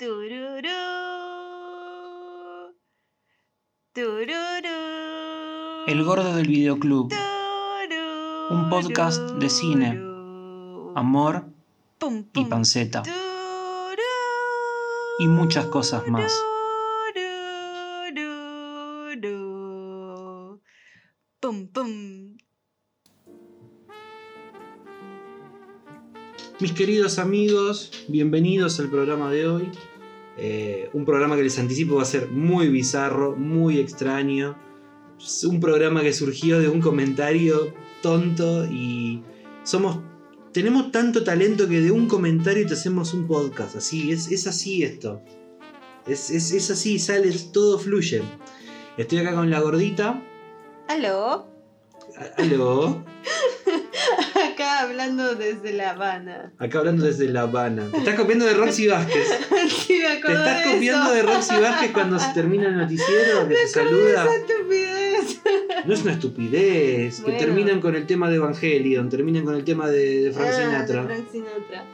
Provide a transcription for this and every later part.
Tururú. Tururú. El gordo del videoclub. Tururú. Un podcast de cine, Amor Pum, y panceta. Tururú. Y muchas cosas más. Pum, pum. Mis queridos amigos, bienvenidos al programa de hoy. Eh, un programa que les anticipo va a ser muy bizarro, muy extraño. Es un programa que surgió de un comentario tonto y somos tenemos tanto talento que de un comentario te hacemos un podcast. Así, es, es así esto. Es, es- es así, sale, todo fluye. Estoy acá con la gordita. ¿Aló? Aló. Acá hablando desde La Habana. Acá hablando desde La Habana. Te estás copiando de Roxy Vázquez. Sí, me ¿Te acuerdo estás de copiando eso. de Roxy Vázquez cuando se termina el noticiero? Que te Esa saluda. estupidez. No es una estupidez. Bueno. Que terminan con el tema de Evangelion, terminan con el tema de, de Frank Ah, Sinatra. de Frank Sinatra.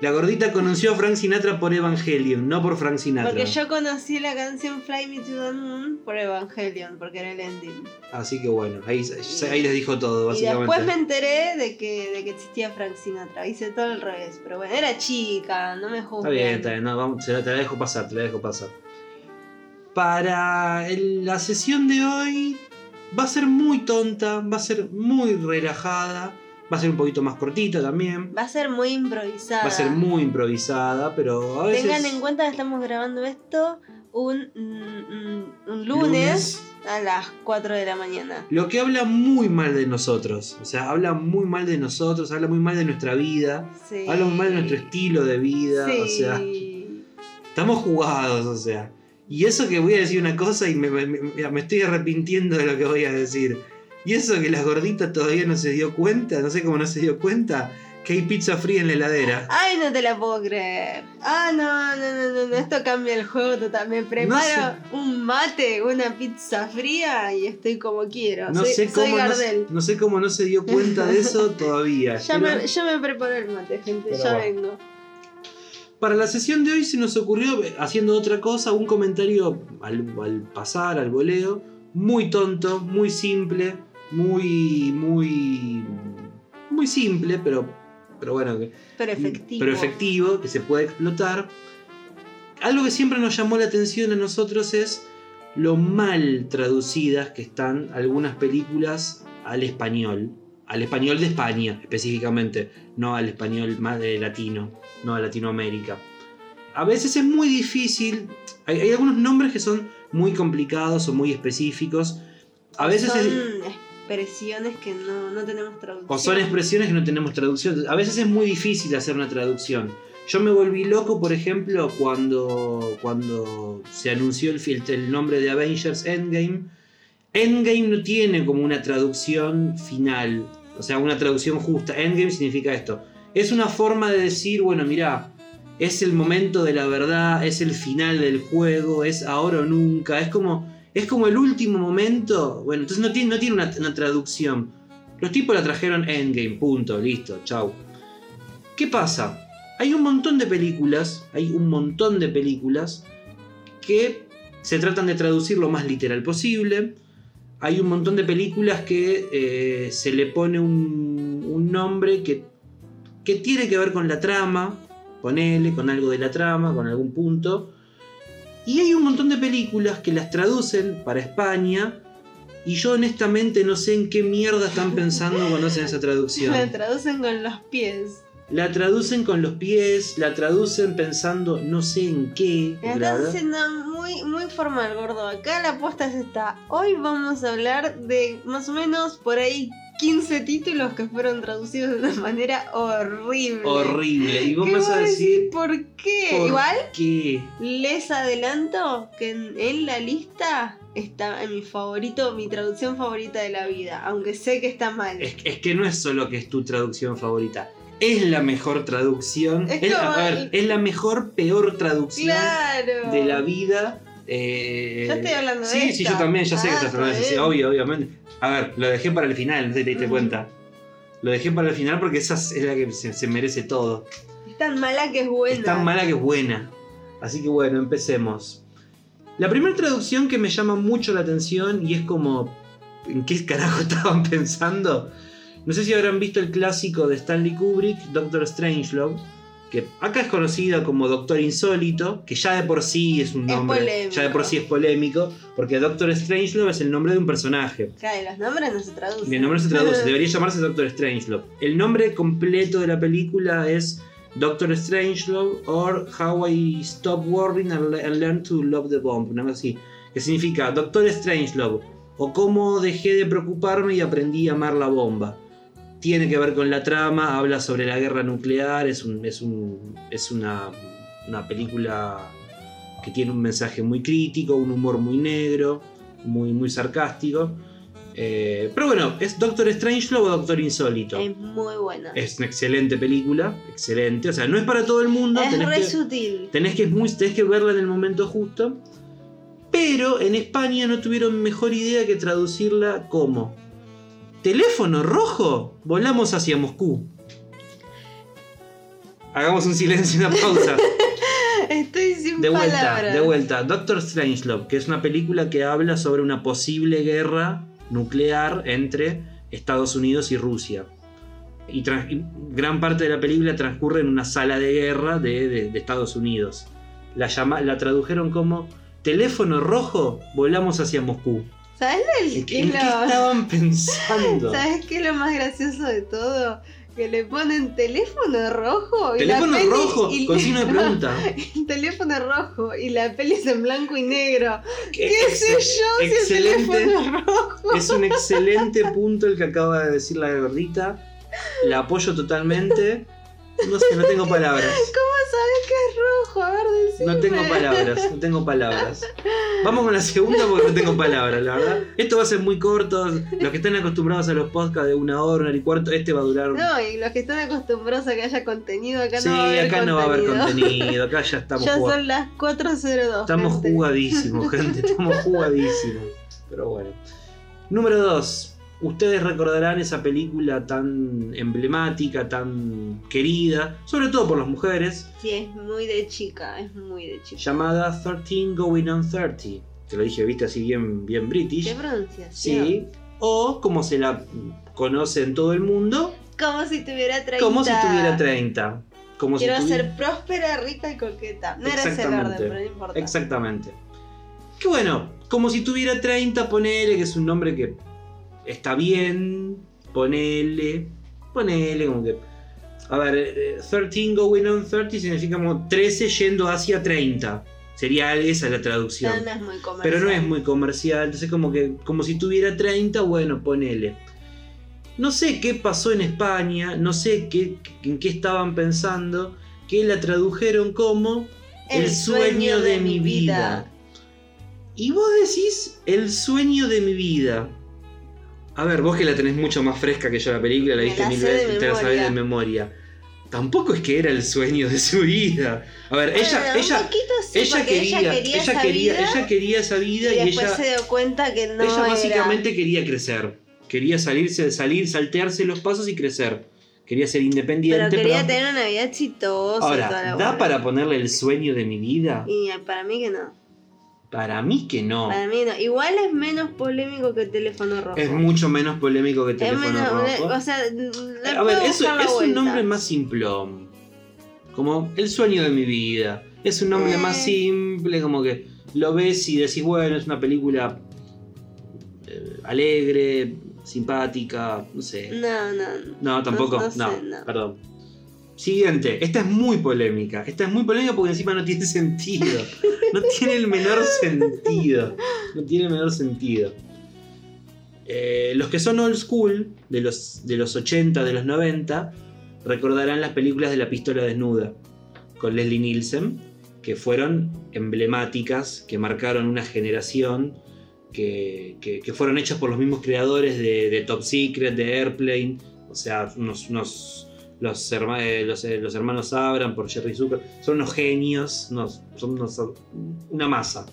La gordita conoció a Frank Sinatra por Evangelion, no por Frank Sinatra. Porque yo conocí la canción Fly Me to the Moon por Evangelion, porque era el ending. Así que bueno, ahí, ahí les dijo todo, Y básicamente. después me enteré de que, de que existía Frank Sinatra. Hice todo al revés. Pero bueno, era chica, no me Está juzguen. bien, está bien, no, vamos, te, la, te la dejo pasar, te la dejo pasar. Para el- la sesión de hoy va a ser muy tonta, va a ser muy relajada, va a ser un poquito más cortita también. Va a ser muy improvisada. Va a ser muy improvisada, pero a veces. Tengan en cuenta que estamos grabando esto un, mm, mm, un lunes, lunes, a las 4 de la mañana. Lo que habla muy mal de nosotros. O sea, habla muy mal de nosotros, habla muy mal de nuestra vida, Sí. habla muy mal de nuestro estilo de vida. Sí. O sea, estamos jugados, o sea. Y eso que voy a decir una cosa y me, me- me- me estoy arrepintiendo de lo que voy a decir. Y eso que la gordita todavía no se dio cuenta, no sé cómo no se dio cuenta, que hay pizza fría en la heladera. Ay, no te la puedo creer. Ah, no, no, no, no, esto cambia el juego total. Me preparo un mate, una pizza fría y estoy como quiero. No soy, sé, cómo no, Gardel. no sé cómo no se dio cuenta de eso todavía. Ya Pero- me, yo me preparo el mate, gente, Pero ya va. vengo. Para la sesión de hoy se nos ocurrió, eh, haciendo otra cosa, un comentario al, al pasar, al voleo, muy tonto, muy simple, muy, muy, muy simple, pero, pero bueno, que- Pero efectivo. pero efectivo, que se puede explotar. Algo que siempre nos llamó la atención a nosotros es lo mal traducidas que están algunas películas al español. Al español de España, específicamente, no al español más de latino, no a Latinoamérica. A veces es muy difícil, hay, hay algunos nombres que son muy complicados o muy específicos. A veces Son es- expresiones que no, no tenemos traducción. o son expresiones que no tenemos traducción. A veces es muy difícil hacer una traducción. Yo me volví loco, por ejemplo, cuando, cuando se anunció el, el nombre de Avengers Endgame. Endgame no tiene como una traducción final, o sea, una traducción justa. Endgame significa esto. Es una forma de decir, bueno, mira, es el momento de la verdad, es el final del juego, es ahora o nunca, es como, es como el último momento. Bueno, entonces no tiene, no tiene una, traducción. Los tipos la trajeron Endgame, punto, listo, chau. ¿Qué pasa? Hay un montón de películas, hay un montón de películas que se tratan de traducir lo más literal posible. Hay un montón de películas que eh, se le pone un, un nombre que, que tiene que ver con la trama, ponele, con algo de la trama, con algún punto. Y hay un montón de películas que las traducen para España y yo honestamente no sé en qué mierda están pensando cuando hacen esa traducción. La traducen con los pies. La traducen con los pies, la traducen pensando no sé en qué. La haciendo muy, muy formal, gordo. Acá la apuesta es esta. Hoy vamos a hablar de más o menos por ahí 15 títulos que fueron traducidos de una manera horrible. Horrible. Y vos ¿Qué vas a decir. ¿Por qué? ¿por Igual qué? les adelanto que en, en la lista está en mi favorito, mi traducción favorita de la vida. Aunque sé que está mal. Es, es que no es solo que es tu traducción favorita. Es la mejor traducción. Es a ver, el- es la mejor, peor traducción Claro. de la vida. Eh, Yo estoy hablando de Sí, sí, yo también, ya sé que estás hablando de eso, sí, obvio, obviamente. A ver, lo dejé para el final, no sé si te diste cuenta. Lo dejé para el final porque esa es la que se, se merece todo. Es tan mala que es buena. Es tan mala que es buena. Así que bueno, empecemos. La primera traducción que me llama mucho la atención y es como, ¿en qué carajo estaban pensando? No sé si habrán visto el clásico de Stanley Kubrick, Doctor Strangelove, que acá es conocida como Doctor Insólito, que ya de por sí es un Es nombre, polémico. ya de por sí es polémico, porque Doctor Strangelove es el nombre de un personaje. Claro, y los nombres no se traducen. Y el nombre se traduce, debería llamarse Doctor Strangelove. El nombre completo de la película es Doctor Strangelove or How I Stop Worrying and, Le- and Learn to Love the Bomb, una cosa así. Que significa Doctor Strangelove o cómo dejé de preocuparme y aprendí a amar la bomba. Tiene que ver con la trama, habla sobre la guerra nuclear, es, un, es, un- es una, una película que tiene un mensaje muy crítico, un humor muy negro, muy, muy sarcástico. Eh, pero bueno, ¿es Doctor Strangelove o Doctor Insólito? Es muy buena. Es, Es una excelente película, excelente. O sea, no es para todo el mundo. tenés re que, sutil. tenés, que, es muy- tenés que verla en el momento justo. Pero en España no tuvieron mejor idea que traducirla como ¿Teléfono rojo? Volamos hacia Moscú. Hagamos un silencio, una pausa. Estoy sin De vuelta, palabras. de vuelta. Doctor Strangelove, que es una película que habla sobre una posible guerra nuclear entre Estados Unidos y Rusia. Y, y gran parte de la película transcurre en una sala de guerra de, de- de Estados Unidos. La, llama- la tradujeron como Teléfono rojo, volamos hacia Moscú. ¿Sabes el- ¿En qué qué, qué lo- estaban pensando? ¿Sabes qué es lo más gracioso de todo? Que le ponen teléfono rojo y Teléfono la peli, rojo, y- con signo de pregunta. teléfono rojo y la peli es en blanco y negro. ¿Qué, Ex- sé yo si el excelente. teléfono rojo? Es un excelente punto el que acaba de decir la gordita. La apoyo totalmente. No sé, no tengo palabras. ¿Cómo sabes que es rojo? Ver, decime. No tengo palabras, no tengo palabras. Vamos con la segunda porque no tengo palabras, la verdad. Esto va a ser muy corto. Los que están acostumbrados a los podcasts de una hora, una hora y cuarto, este va a durar. No, y los que están acostumbrados a que haya contenido, acá sí, no va a haber acá contenido. no va a haber contenido. Acá ya estamos Ya jugando. son las 4.02. Estamos gente. jugadísimos, gente. Estamos jugadísimos. Pero bueno. Número 2. Ustedes recordarán esa película tan emblemática, tan querida, sobre todo por las mujeres, Sí, es muy de chica, es muy de chica. llamada 13 Going on 30. Te lo dije, viste, así bien, bien british. ¿Qué pronunciación? Sí. O como se la conoce en todo el mundo, Como si tuviera 30. como si tuviera 30. Como Quiero si tuviera... ser próspera, rica y coqueta. No era ese el orden, pero no importa. Exactamente. Que bueno, como si tuviera 30, ponele, que es un nombre que está bien, ponele, ponele, como que... A ver, eh, 13 going on 30 significa como 13 yendo hacia 30. Sería esa la traducción. No, no es muy comercial. Pero no es muy comercial, entonces como que como si tuviera 30, bueno, ponele. No sé qué pasó en España, no sé qué, en qué estaban pensando, que la tradujeron como el, sueño, de, mi vida. Y vos decís el sueño de mi vida. A ver, vos que la tenés mucho más fresca que yo la película, la viste mil veces, te la sabés de memoria. Tampoco es que era el sueño de su vida. A ver, ella, Bueno, ella, sí, ella quería, ella quería, esa quería, vida, ella quería esa vida y y, después ella, se dio cuenta que no ella era. básicamente quería crecer. Quería salirse, salir, saltearse los pasos y crecer. Quería ser independiente. Pero quería pero- tener una vida exitosa y toda Ahora, la ¿da para ponerle el sueño de mi vida? Y para mí que no. Para mí que no. Para mí no. Igual es menos polémico que el teléfono rojo. Es mucho menos polémico que Es teléfono menos- rojo. O sea, A ver, la es un nombre más simplón. Como el sueño de mi vida. Es un nombre Eh. más simple, como que lo ves y decís, bueno, es una película eh, alegre, simpática, no sé. No, no. No, tampoco, no no, sé, no. perdón. Siguiente, esta es muy polémica. Esta es muy polémica porque encima no tiene sentido. No tiene el menor sentido. No tiene el menor sentido. Eh, los que son old school, de los, de los 80, de los 90, recordarán las películas de la pistola desnuda con Leslie Nielsen, que fueron emblemáticas, que marcaron una generación, que, que- fueron hechas por los mismos creadores de, de Top Secret, de Airplane, o sea, unos, unos- los, herma- eh, los, eh, los hermanos Abram por Jerry Zucker, son unos genios, unos- son unos- una masa.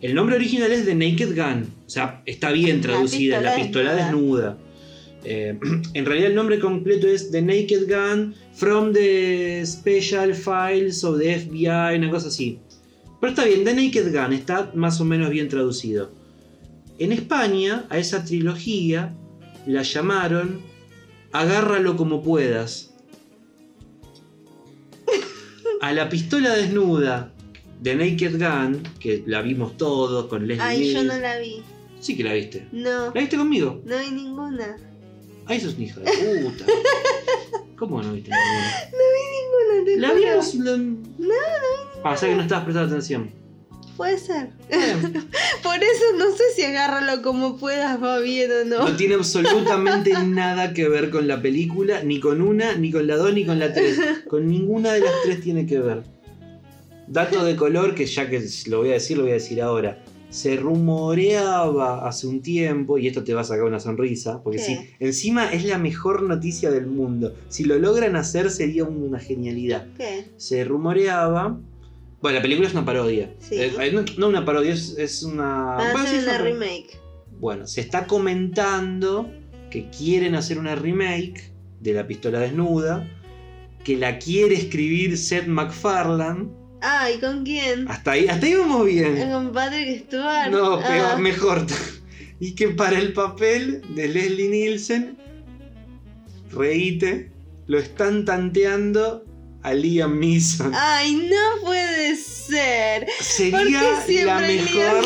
El nombre original es The Naked Gun, o sea, está bien La traducida, la pistola pistola desnuda. desnuda. Eh, en realidad el nombre completo es The Naked Gun from the Special Files of the FBI, una cosa así. Pero está bien, The Naked Gun está más o menos bien traducido. En España, a esa trilogía la llamaron Agárralo como puedas. A la pistola desnuda de Naked Gun, que la vimos todos con Leslie Ay, yo no la vi. Sí que la viste. No, ¿La viste conmigo? no vi ninguna. Ay, sos una hija de puta. ¿Cómo no viste ninguna? Ninguna, te La juro. vimos. La... Ah, o sea que no estabas prestando atención. Puede ser. Por eso no sé si agárralo como puedas va bien o no. No tiene absolutamente nada que ver con la película, ni con una, ni con la dos, ni con la tres. Con ninguna de las tres tiene que ver. Dato de color que ya que lo voy a decir, lo voy a decir ahora. Se rumoreaba hace un tiempo, y esto te va a sacar una sonrisa, porque sí, encima es la mejor noticia del mundo. Si lo logran hacer sería una genialidad. ¿Qué? Se rumoreaba... Bueno, la película es una parodia. Sí. Eh, eh, no, no una parodia, es, es una... Va a es una remake. bueno, se está comentando que quieren hacer una remake de La Pistola Desnuda, que la quiere escribir Seth MacFarlane. Ah, ¿y con quién? Hasta ahí, hasta ahí vamos bien. Con Patrick Stewart. No, Ah, peor, mejor. Y que para el papel de Leslie Nielsen, reíte, lo están tanteando a Liam Neeson. Ay, no puede ser. ¿Por Sería la mejor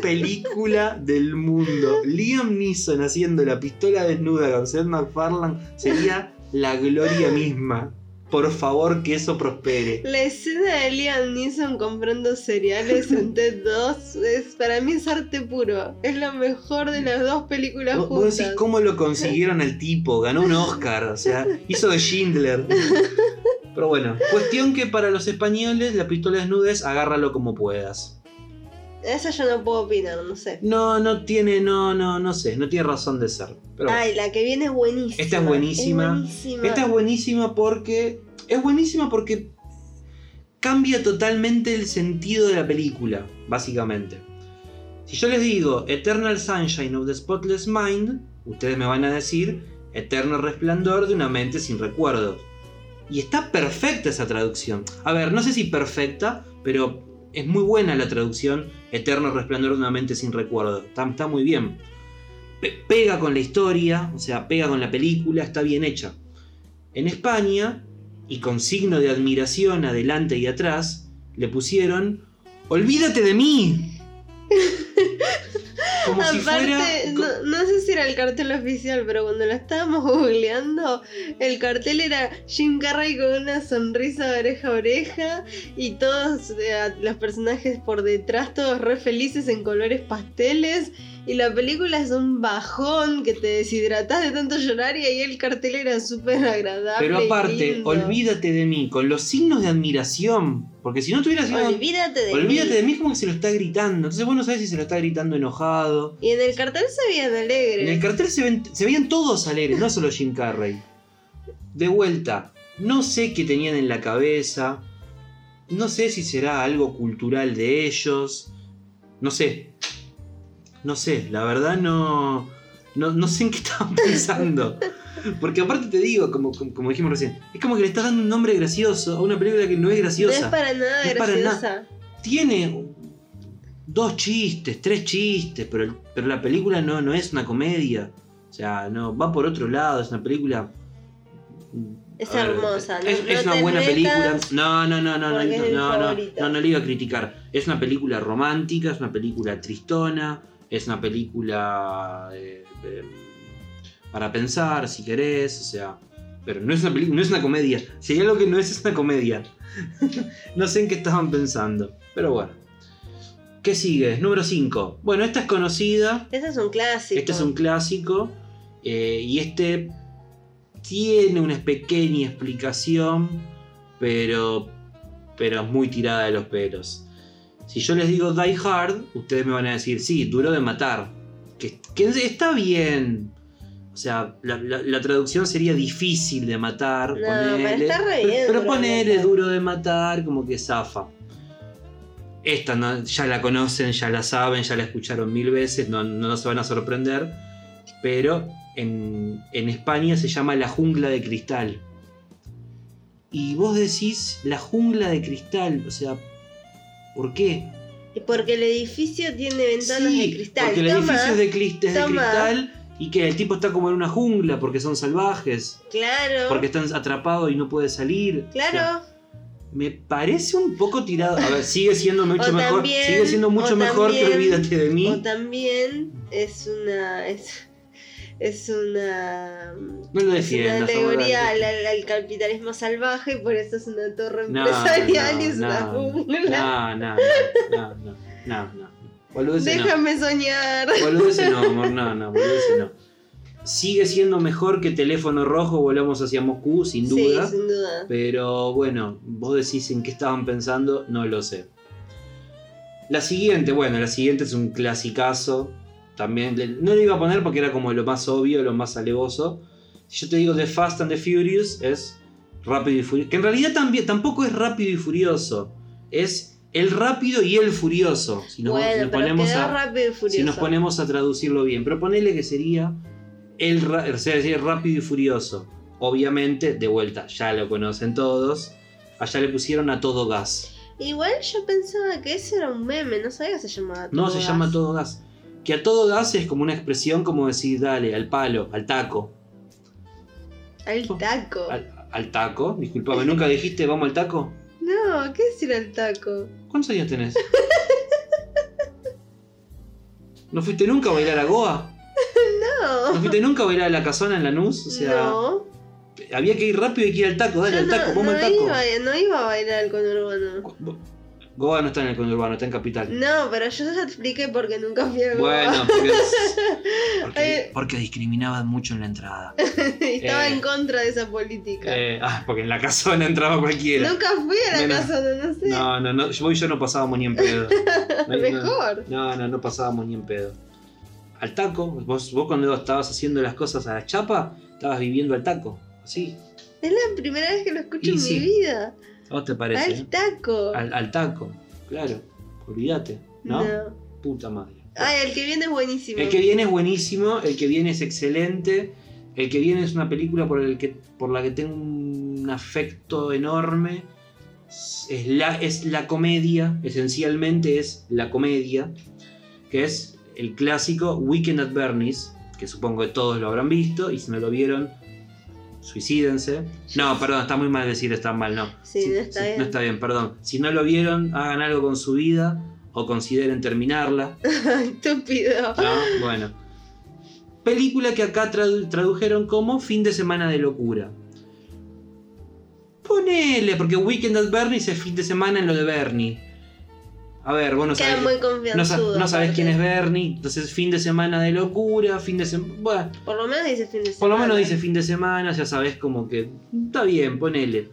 película del mundo. Liam Neeson haciendo la pistola desnuda con Seth MacFarlane sería la gloria misma. Por favor, que eso prospere. La escena de Liam Neeson comprando cereales en TED 2 es, para mí es arte puro. Es lo mejor de las dos películas Vos, vos juntas. decís cómo lo consiguieron al tipo, ganó un Oscar, o sea, hizo de Schindler. Pero bueno, cuestión que para los españoles la pistola desnuda es agárralo como puedas. Esa yo no puedo opinar, no sé. No, no tiene, no, no, no sé, no tiene razón de ser. Pero bueno. Ay, la que viene es buenísima. Esta es buenísima. Es buenísima. Esta es buenísima porque. Es buenísima porque cambia totalmente el sentido de la película, básicamente. Si yo les digo Eternal Sunshine of the Spotless Mind, ustedes me van a decir Eterno Resplandor de una mente sin recuerdos. Y está perfecta esa traducción. A ver, no sé si perfecta, pero es muy buena la traducción Eterno Resplandor de una mente sin recuerdos. Está, está muy bien. Pe- pega con la historia, o sea, pega con la película, está bien hecha. En España, y con signo de admiración adelante y atrás, le pusieron Olvídate de mí. Como si Aparte, fuera. no, no sé si era el cartel oficial, pero cuando lo estábamos googleando, el cartel era Jim Carrey con una sonrisa de oreja a oreja y todos eh, los personajes por detrás, todos re felices en colores pasteles. Y la película es un bajón que te deshidratás de tanto llorar y ahí el cartel era súper agradable. Pero aparte, olvídate de mí, con los signos de admiración. Porque si no tuviera signos de Olvídate de Olvídate mí. de mí como que se lo está gritando. Entonces vos no sabes si se lo está gritando enojado. Y en el cartel se veían alegres. En el cartel se, ven- se veían todos alegres, no solo Jim Carrey. De vuelta, no sé qué tenían en la cabeza. No sé si será algo cultural de ellos. No sé. No sé, la verdad no. No, no sé en qué estaban pensando. Porque aparte te digo, como, como, como dijimos recién, es como que le estás dando un nombre gracioso a una película que no es no graciosa. es para nada No es para graciosa. Tiene dos chistes, tres chistes, pero, el- pero la película no, no es una comedia. O sea, no, va por otro lado, es una película. Es a ver, hermosa, no- Es, no es una buena película. No, no, no, no, no, es no, no, no, no, no le iba a criticar. Es una película romántica, es una película tristona, es una película eh, eh, para pensar, si querés, o sea. Pero no es una película, no es una comedia. Si hay algo que no es, es una comedia. no sé en qué estaban pensando. Pero bueno. ¿Qué sigue? Número 5. Bueno, esta es conocida. Este es un clásico. Este es un clásico. eh, y este tiene una pequeña explicación. Pero. Pero es muy tirada de los pelos. Si yo les digo Die Hard, ustedes me van a decir, sí, duro de matar. Que, que está bien. O sea, la, la- la traducción sería difícil de matar. No, pero ponele. re Pero- bien pero Duro de ponele Matar. duro de matar, como que zafa. Esta no- ya la conocen, ya la saben, ya la escucharon mil veces, no, no se van a sorprender. pero en, en España se llama la jungla de cristal. Y vos decís la jungla de cristal, o sea, ¿por qué? Porque el edificio tiene ventanas Sí, de cristal. Porque el Toma, edificio es de, es cristal y que el tipo está como en una jungla porque son salvajes, Claro. porque están atrapados y no puede salir. O sea, Claro. me parece un poco tirado. A ver, sigue siendo mucho mejor. también- sigue siendo mucho mejor que olvídate de mí. O también es una. Es, es una. No lo Es una alegoría al, al- al capitalismo salvaje y por eso es una torre No, empresarial y es una jungla. No, no, no, no, no, no. Boludeces no. Déjame soñar. Boludeces no, amor, no, no, boludeces no. Sigue siendo mejor que teléfono rojo, volvamos hacia Moscú, sin duda. Sí, sin duda. Pero bueno, vos decís en qué estaban pensando, no lo sé. La siguiente, bueno, la siguiente es un clasicazo. También, le- no lo iba a poner porque era como lo más obvio, lo más alevoso. Si yo te digo The Fast and the Furious, es Rápido y Furioso. Que en realidad también, tampoco es Rápido y Furioso. Es el rápido y el furioso. Si nos, bueno, nos pero ponemos a, rápido y furioso. si nos ponemos a traducirlo bien. Pero ponele que sería el, o sea, rápido y furioso. Obviamente, de vuelta, ya lo conocen todos. Allá le pusieron a todo gas. Igual yo pensaba que ese era un meme, no sabía que se llamaba No, Todo se Gas. llama todo gas. Que a todo gas es como una expresión como decir, dale, al palo, al taco. Al taco. Al, al taco, disculpame, ¿nunca dijiste vamos al taco? No, ¿qué es ir al taco? ¿Cuántos años tenés? ¿No fuiste nunca a bailar a Goa? ¿No No. fuiste nunca a bailar a la casona en Lanús? O sea, no. había que ir rápido y que ir al taco, dale Yo al taco, no, vamos no al taco. Iba, no iba a bailar al conurbano. Goa no está en el conurbano, está en capital. No, pero yo ya te expliqué por qué nunca fui a Goa. Bueno, porque, porque, Eh. Porque discriminaban mucho en la entrada. Estaba eh, en contra de esa política. eh, ah, porque en la casona entraba cualquiera. Nunca fui a la casa, no, no sé. No, no, no, yo, vos y yo no pasábamos ni en pedo. No, no, Mejor. No, no, no pasábamos ni en pedo. Al taco, vos, vos cuando estabas haciendo las cosas a la chapa, estabas viviendo al taco. Así. Es la primera vez que lo escucho Y en sí. mi vida. ¿A vos te parece? Al taco. Al, al taco, claro. Olvídate, ¿no? Puta madre. Ay, el que viene es buenísimo. El que viene es buenísimo, el que viene es excelente, el que viene es una película por, el que, por la que tengo un afecto enorme. Es la, es la comedia, esencialmente es la comedia, que es el clásico Weekend at Bernie's, que supongo que todos lo habrán visto, y si no lo vieron, suicídense. No, perdón, está muy mal decir está mal, no. Sí, no está bien. No está bien, perdón. Si no lo vieron, hagan algo con su vida o consideren terminarla. Estúpido. ¿no? Bueno. Película que acá tradu- tradujeron como Fin de semana de locura. Ponele, porque Weekend at Bernie's es fin de semana en lo de Bernie. A ver, vos no Queda sabés, muy no, confianzudo. sa- no sabés quién es Bernie, entonces fin de semana de locura, fin de semana... Bueno, Por lo menos dice fin de semana. por lo menos dice fin de semana, ya sabés como que... Está bien, ponele.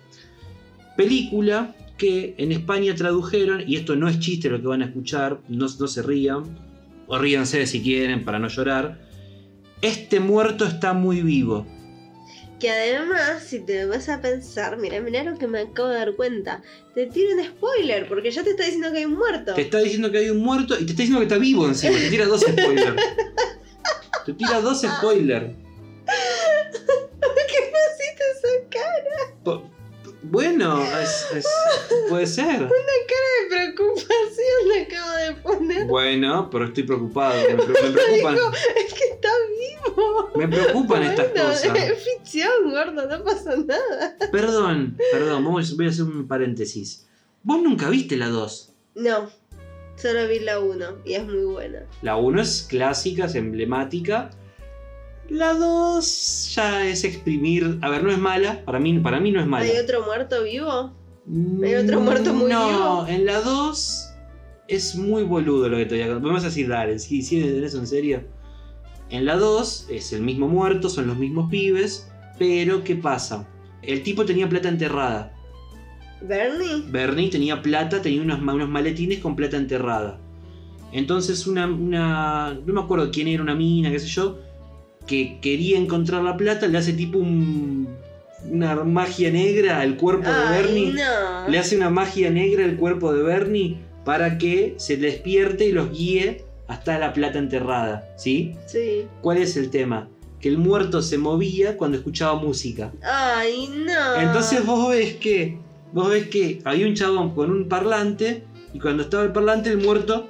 Película que en España tradujeron, y esto no es chiste lo que van a escuchar, no, no se rían, o ríanse si quieren para no llorar. Este muerto está muy vivo. Que además, si te vas a pensar, mira, mira lo que me acabo de dar cuenta. Te tiro un spoiler, porque ya te está diciendo que hay un muerto. Te está diciendo que hay un muerto y te está diciendo que está vivo encima. Te tira dos spoilers. Te tira dos spoilers. ¿Qué me hiciste esa cara Bueno, es- es- puede ser. de preocupación me acabo de poner? Bueno, pero estoy preocupado. Me, pre- me preocupan, Digo, es que está vivo. me preocupan estas Bueno, cosas. Es ficción, gordo, no pasa nada. Perdón, perdón, vamos- voy a hacer un paréntesis. Vos nunca viste la 2. No, solo vi la 1 y es muy buena. La 1 es clásica, es emblemática. La 2 ya es exprimir. A ver, no es mala. Para mí, para mí no es mala. ¿Hay otro muerto vivo? ¿Hay otro muerto muy no, vivo? en la 2 es muy boludo lo que te voy a contar. Vamos a decir, dale, si si en eso en serio. En la 2 es el mismo muerto, son los mismos pibes, pero ¿qué pasa? El tipo tenía plata enterrada. ¿Bernie? Bernie tenía plata, tenía unos, unos maletines con plata enterrada. Entonces una, una... No me acuerdo quién era, una mina, qué sé yo, que quería encontrar la plata, le hace tipo un, una magia negra al cuerpo de Bernie. no. Le hace una magia negra al cuerpo de Bernie para que se despierte y los guíe hasta la plata enterrada, ¿sí? Sí. ¿Cuál es el tema? Que el muerto se movía cuando escuchaba música. Ay, no. Entonces vos ves que, vos ves que había un chabón con un parlante y cuando estaba el parlante el muerto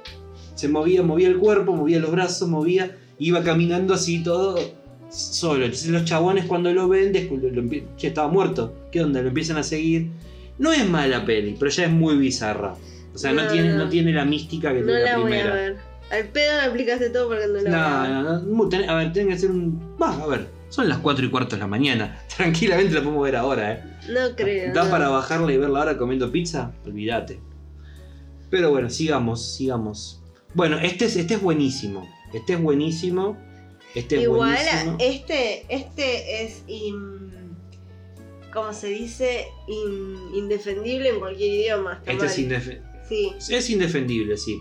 se movía, movía el cuerpo, movía los brazos, movía, iba caminando así todo solo. Entonces los chabones cuando lo ven, lo, lo empie- che, estaba muerto. ¿Qué onda? Lo empiezan a seguir. No es mala peli, pero ya es muy bizarra. O sea, no, No, tiene, no. no tiene la mística que No tiene la, la voy primera. a ver. Al pedo me explicaste todo porque no la voy a No, ver. no, no. A ver, tienen que hacer un. Va, a ver. Son las 4 y cuarto de la mañana. Tranquilamente la podemos ver ahora, ¿eh? No creo. ¿Da no. para bajarla y verla ahora comiendo pizza? Olvídate. Pero bueno, sigamos, sigamos. Bueno, este es, este es buenísimo. Este es buenísimo. Este es Igual, buenísimo. este, este es in- ¿cómo se dice? In- indefendible en cualquier idioma. está Este es, mal. indefe- Sí. es indefendible, sí.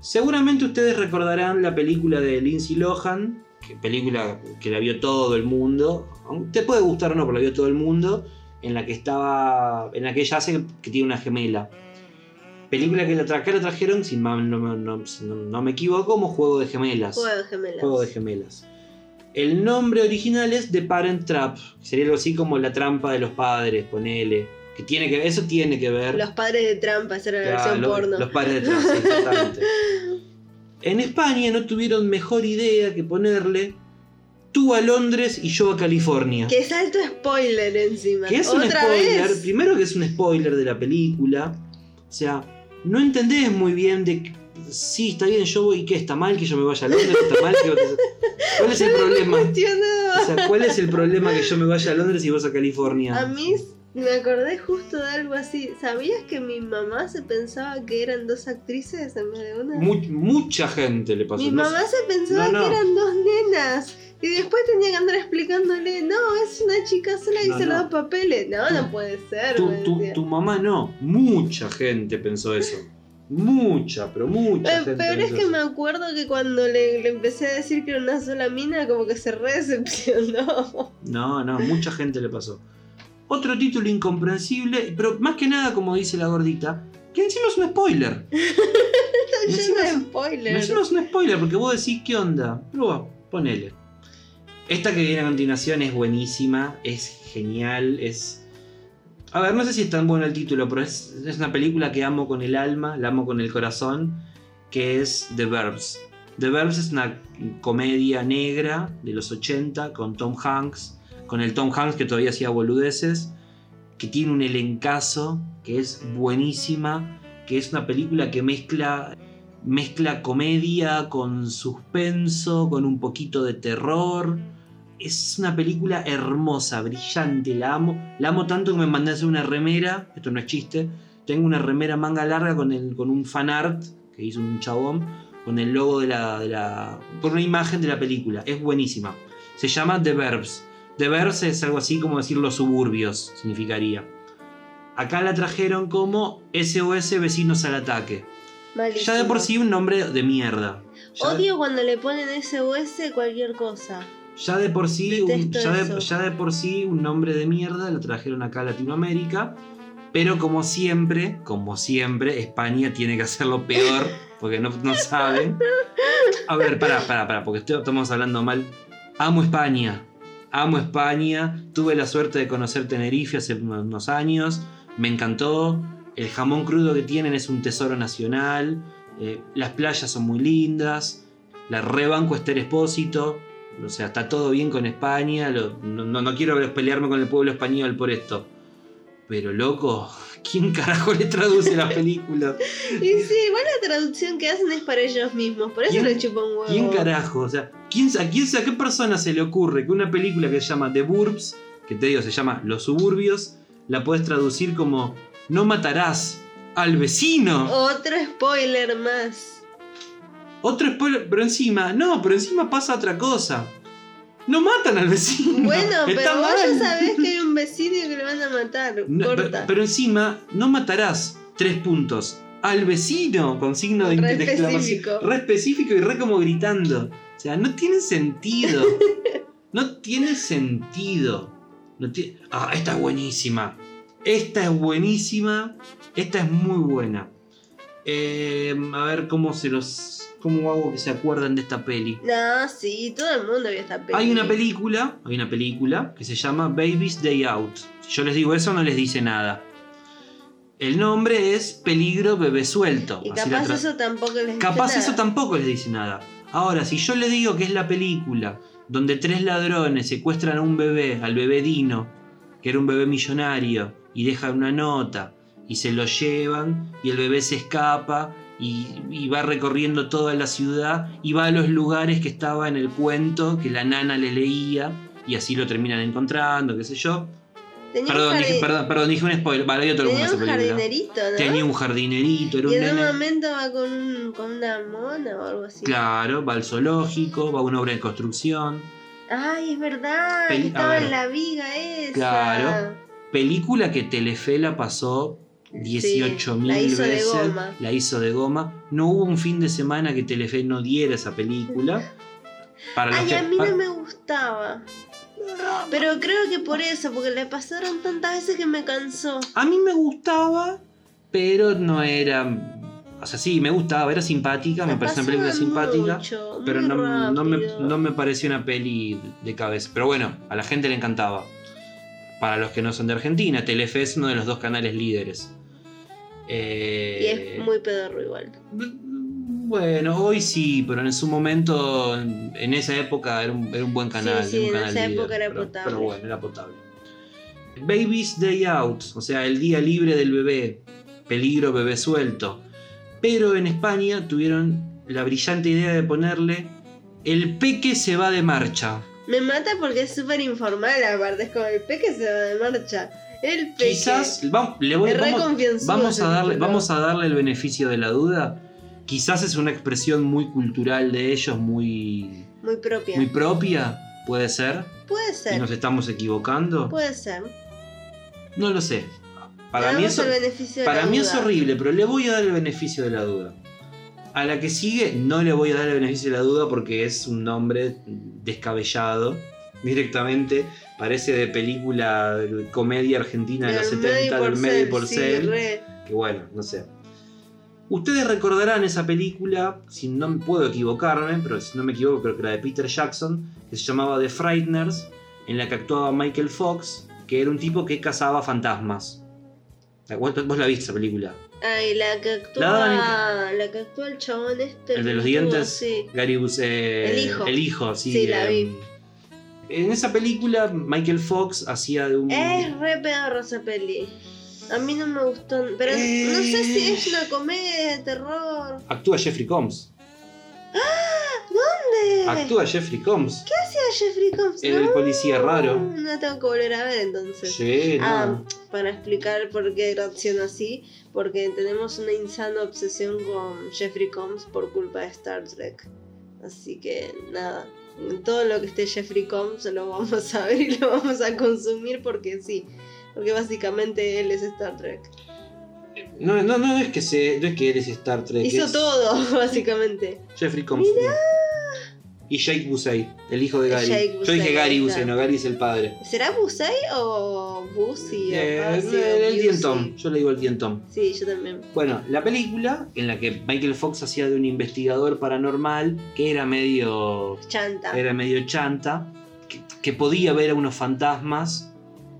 Seguramente ustedes recordarán la película de Lindsay Lohan, que película que la vio todo el mundo. Te puede gustar o no, pero la vio todo el mundo. En la que estaba. En la que ella hace que tiene una gemela. Película que la, tra- acá la trajeron, si no, no- no- no me equivoco, como Juego de Gemelas. Juego de gemelas. Juego de gemelas. El nombre original es The Parent Trap. que Sería algo así como la trampa de los padres, ponele. Que tiene que eso tiene que ver. Los padres de trampa, esa era la Claro, versión lo- porno. Los padres de Trump, sí, exactamente. En España no tuvieron mejor idea que ponerle tú a Londres y yo a California. Que salto spoiler encima. Que es un ¿Otra spoiler. vez? Primero que es un spoiler de la película. O sea, no entendés muy bien de que- Sí, está bien, yo voy. ¿Qué? ¿Está mal que yo me vaya a Londres? ¿Está mal que ¿Cuál es el problema? O sea, ¿cuál es el problema que yo me vaya a Londres y vos a California? A mí me acordé justo de algo así. ¿Sabías que mi mamá se pensaba que eran dos actrices en vez de una? Mu- mucha gente le pasó. Mi No mamá sé- se pensaba No, no. que eran dos nenas. Y después tenía que andar explicándole, no, es una chica sola y no. los dos papeles. No, no puede ser. Tu, tu- tu mamá no, mucha gente pensó eso. Mucha, pero mucha Pero gente. peor es que eso. me acuerdo que cuando le, le empecé a decir que era una sola mina, como que se re decepcionó. No, no, mucha gente le pasó. Otro título incomprensible, pero más que nada, como dice la gordita, que encima es un spoiler. Está Encima es- spoilers. Encima es un spoiler, porque vos decís qué onda. Luego, ponele. Esta que viene a continuación es buenísima, es genial, es. A ver, no sé si es tan bueno el título, pero es, es una película que amo con el alma, la amo con el corazón, que es The Verbs. The Verbs es una comedia negra de los 80 con Tom Hanks, con el Tom Hanks que todavía hacía boludeces, que tiene un elencazo, que es buenísima, que es una película que mezcla mezcla comedia con suspenso, con un poquito de terror. Es una película hermosa, brillante, la amo. La amo tanto que me mandé a hacer una remera, esto no es chiste, tengo una remera manga larga con, el, con un fan art que hizo un chabón, con el logo de la, de la... con una imagen de la película. Es buenísima. Se llama The Verbs. The Verbs es algo así como decir los suburbios, significaría. Acá la trajeron como SOS Vecinos al Ataque. Malísimo. Ya de por sí un nombre de mierda. Ya, Odio cuando le ponen SOS cualquier cosa. ya de por sí un, ya, de, ya de por sí un nombre de mierda lo trajeron acá a Latinoamérica. Pero como siempre, como siempre, España tiene que hacerlo peor porque no, no saben. A ver, pará, pará, pará, porque estoy- estamos hablando mal. Amo España, amo España. Tuve la suerte de conocer Tenerife hace unos años, me encantó. El jamón crudo que tienen es un tesoro nacional. eh, las playas son muy lindas. La rebanco Esther Espósito. O sea, está todo bien con España. lo- no, quiero pelearme con el pueblo español por esto. Pero loco, ¿quién carajo le traduce las películas? Y sí, igual la traducción que hacen es para ellos mismos, por eso ¿Quién- le chupa un huevo. ¿Quién carajo? O sea, ¿quién, a, quién, a qué persona se le ocurre que una película que se llama The Burbs, que te digo, se llama Los Suburbios, la puedes traducir como No matarás al vecino? Otro spoiler más. Otro spoiler, pero encima, no, pero encima pasa otra cosa. No matan al vecino. Bueno, pero vos mal. ya sabés que hay un vecino y que le van a matar. No, pero encima, no matarás tres puntos al vecino con signo de, Re de exclamación. específico. Re específico y re como gritando. O sea, no tiene sentido. no tiene sentido. No ti- ah, esta es buenísima. Esta es buenísima. Esta es muy buena. Eh, a ver cómo se los. ¿Cómo hago que se acuerdan de esta peli? No, sí, todo el mundo vio esta película. Hay una película, hay una película que se llama Baby's Day Out. Si yo les digo eso no les dice nada. El nombre es Peligro Bebé Suelto. Y capaz eso tampoco les dice Capaz nada. eso tampoco les dice nada. Ahora, si yo le digo que es la película donde tres ladrones secuestran a un bebé, al bebé Dino, que era un bebé millonario, y dejan una nota, y se lo llevan, y el bebé se escapa, y, y va recorriendo toda la ciudad, y va a los lugares que estaba en el cuento que la nana le leía, y así lo terminan encontrando, qué sé yo. Tenía Perdón, un, dije, jardin- perdón, perdón, dije un spoiler, vale, el mundo tenía un jardinerito, ¿no? Tenía un jardinerito, era y un en un momento va con, un- con una mona o algo así. Claro, va al zoológico, va a una obra de construcción. Ay, es verdad, a estaba en la viga esa. Claro. Película que Telefe la pasó 18.000 la hizo de veces. goma. La hizo de goma. No hubo un fin de semana que Telefe no diera esa película. Para Ay, que- a mí no me gustaba. Pero creo que por eso, porque le pasaron tantas veces que me cansó. a mí me gustaba, pero no era. O sea, sí, me gustaba, era simpática, me La pareció una película simpática. mucho, Pero no, no me, no me pareció una peli de cabeza. Pero bueno, a la gente le encantaba. Para los que no son de Argentina, Telefe es uno de los dos canales líderes. Y Eh, es muy pedorro igual. Bueno, hoy sí, pero en su momento, en esa época, era un, era un buen canal. Sí, sí, era un en canal esa líder, época era pero, potable. Pero bueno, era potable. Baby's Day Out, o sea, el día libre del bebé. Peligro bebé suelto. Pero en España tuvieron la brillante idea de ponerle El peque se va de marcha. Me mata porque es súper informal, aparte. Es como el peque se va de marcha. El peque. Quizás, le voy, vamos, a darle, vamos a darle el beneficio de la duda. Quizás es una expresión muy cultural de ellos, muy, Muy propia. muy propia, puede ser. Puede Y ser. nos estamos equivocando. Puede ser. No lo sé. Para mí, es, para horrible, pero le voy a dar el beneficio de la duda. A la que sigue no le voy a dar el beneficio de la duda porque es un nombre descabellado. Directamente parece de película de comedia argentina de los Del 70 del Medi sí, Porcel. re. Que bueno, no sé. Ustedes recordarán esa película, si no me puedo equivocarme, pero si no me equivoco creo que era de Peter Jackson, que se llamaba The Frighteners, en la que actuaba Michael Fox, que era un tipo que cazaba fantasmas. ¿Vos, vos la viste esa película? Ay, la que actúa. La La que actúa el chabón este. El de los dientes. Sí. Gary Busey. El hijo. El hijo, sí. Sí, la em, En esa película, Michael Fox hacía de un. Es re pedorro esa peli. A mí no me gustó. Pero no sé si es una comedia de terror. Actúa Jeffrey Combs. ¿Dónde? Actúa Jeffrey Combs. ¿Qué hacía Jeffrey Combs? Era el No, policía raro. No tengo que volver a ver entonces. Sí, no. Ah, para explicar por qué reacciona así, porque tenemos una insana obsesión con Jeffrey Combs por culpa de Star Trek. Así que nada, todo lo que esté Jeffrey Combs lo vamos a ver y lo vamos a consumir porque sí, porque básicamente él es Star Trek. No, no, no es que se, no es que eres Star Trek. Hizo es todo, básicamente. Jeffrey Combs. Y Jake Busey, el hijo de Gary. Jake Yo dije Gary Busey, no, Gary es el padre. ¿Será Busey o Busey? o Eh, Busey, o el, el dientón, yo le digo el dientón. Sí, yo también. Bueno, la película en la que Michael Fox hacía de un investigador paranormal que era medio Chanta. era medio chanta, que, que podía ver a unos fantasmas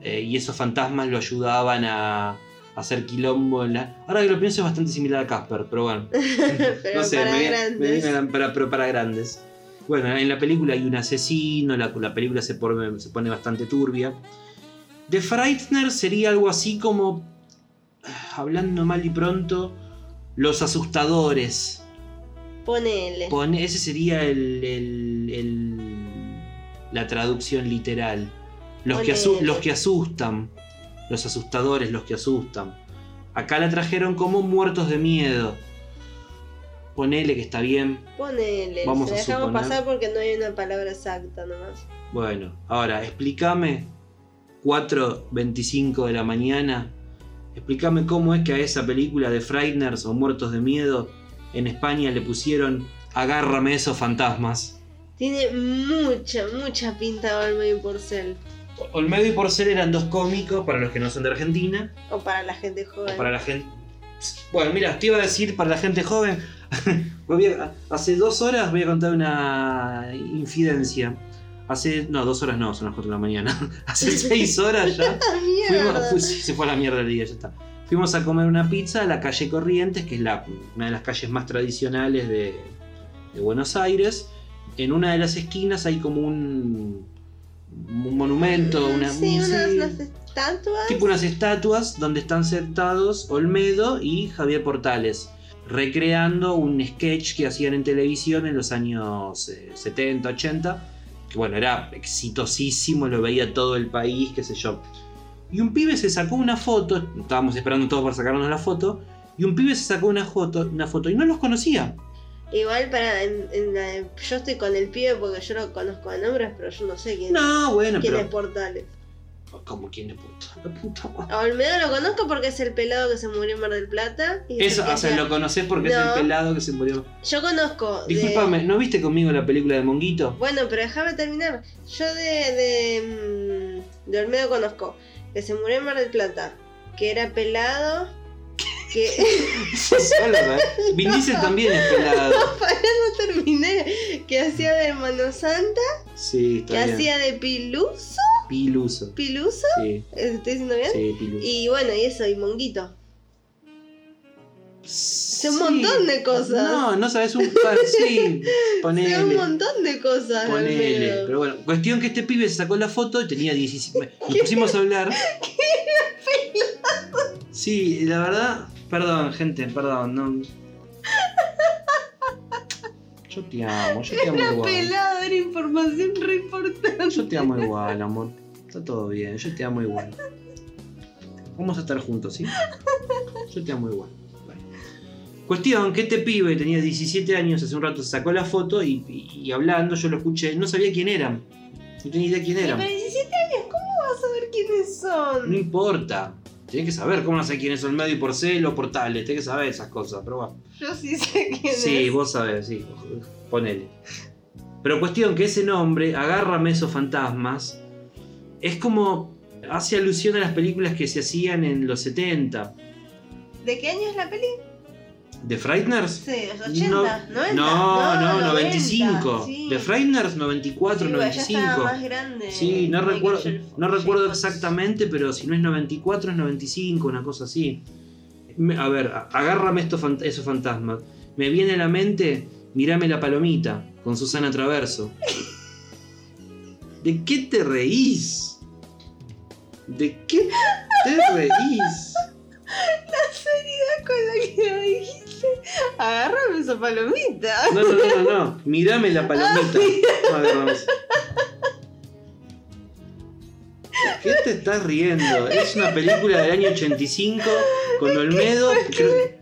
eh, y esos fantasmas lo ayudaban a, a hacer quilombo. En la... Ahora que lo pienso es bastante similar a Casper, pero bueno. Pero no sé, para me, grandes. para, pero para grandes. Bueno, en la película hay un asesino, la, la película se pone, se pone bastante turbia. The Frightener sería algo así como, hablando mal y pronto, los asustadores. Ponele. Pone- ese sería el, el- el- la traducción literal. Los que, los asustan. Los asustadores, los que asustan. Acá la trajeron como muertos de miedo. Ponele que está bien. Ponele. Vamos a dejamos suponer. pasar porque no hay una palabra exacta nomás. Bueno, ahora explícame 4.25 de la mañana. Explícame cómo es que a esa película de Frighteners o Muertos de Miedo en España le pusieron Agárrame esos fantasmas. Tiene mucha, mucha pinta Olmo y Porcel. Olmedo y Porcel eran dos cómicos para los que no son de Argentina. O para la gente o joven. para la gente. Bueno, mira, te iba a decir para la gente joven. hace dos horas voy a contar una infidencia. Hace. No, dos horas no, son las 4 de la mañana. Hace seis horas ya. ¡Ah, Fuimos, se fue a la mierda el día, ya está. Fuimos a comer una pizza a la calle Corrientes, que es la, una de las calles más tradicionales de, de Buenos Aires. En una de las esquinas hay como un, un monumento, una, sí, un- unas, sí, unas estatuas. tipo unas estatuas donde están sentados Olmedo y Javier Portales, recreando un sketch que hacían en televisión en los años eh, 70, 80, que bueno, era exitosísimo, lo veía todo el país, qué sé yo. Y un pibe se sacó una foto, estábamos esperando todos para sacarnos la foto, y un pibe se sacó una foto, una foto y no los conocía. Igual para. en- en la- yo estoy con el pibe porque yo lo conozco de nombres, pero yo no sé quién, No, bueno, quién es pero... Portales. ¿Cómo quién es puta? La puta madre. A Olmedo lo conozco porque es el pelado que se murió en Mar del Plata. y es Eso, el que o sea, hacía- lo conoces porque es No. el pelado que se murió. Yo conozco. de- Disculpame, ¿no viste conmigo la película de Monguito? Bueno, pero déjame terminar. Yo de, de, mm, de Olmedo conozco que se murió en Mar del Plata, que era pelado, que. Vin Diesel también es pelado. no terminé, que hacía de Hermano Santa, Sí, que está bien. hacía de Piluso, Piluso. Piluso, Sí, ¿estoy diciendo bien? sí, Piluso. Y bueno, y eso, y Monguito. Sí. un montón de cosas. No, no sabes un par, sí. Sé un Ponele. montón de cosas. Ponele. Pero bueno, cuestión que este pibe se sacó la foto y tenía 17. Nos pusimos a hablar. Sí, la verdad. Perdón, gente, perdón. No. Yo te amo, yo te amo Era igual. pelado, era información re importante. Yo te amo igual, amor. Está todo bien, yo te amo igual. Vamos a estar juntos, ¿sí? Yo te amo igual. Cuestión que este pibe tenía 17 años, hace un rato sacó la foto y, y- y hablando yo lo escuché, no sabía quién eran. No tenía idea quién Pero eran. 17 años, ¿cómo vas a saber quiénes No son? importa. Tienes que saber cómo no sé quiénes son medio y porcel o portales, tienes que saber esas cosas, pero bueno. Yo sí sé quién Sí, es. vos sabés, sí. Ponele. Pero cuestión que ese nombre, Agárrame esos fantasmas, es como. hace alusión a las películas que se hacían en los 70. ¿De qué año es la peli? ¿De Frighteners? Sí, los 80, No, 90. No, no, 90, 95. sí. ¿De Frighteners? 94, Sí, bueno, ya estaba 95. más grande. Sí, no recuerdo, no recuerdo exactamente, pero si no es 94 es 95, una cosa así. A ver, agárrame estos fant- esos fantasmas. Me viene a la mente, mirame la palomita, con Susana Traverso. ¿De qué te reís? ¿De qué te reís? La seriedad con la que lo dijiste. Agárrame esa palomita. No, no, no, no, no. Mirame la palomita. No, agárrame eso. ¿Qué te estás riendo? Es una película del año 85 con Olmedo.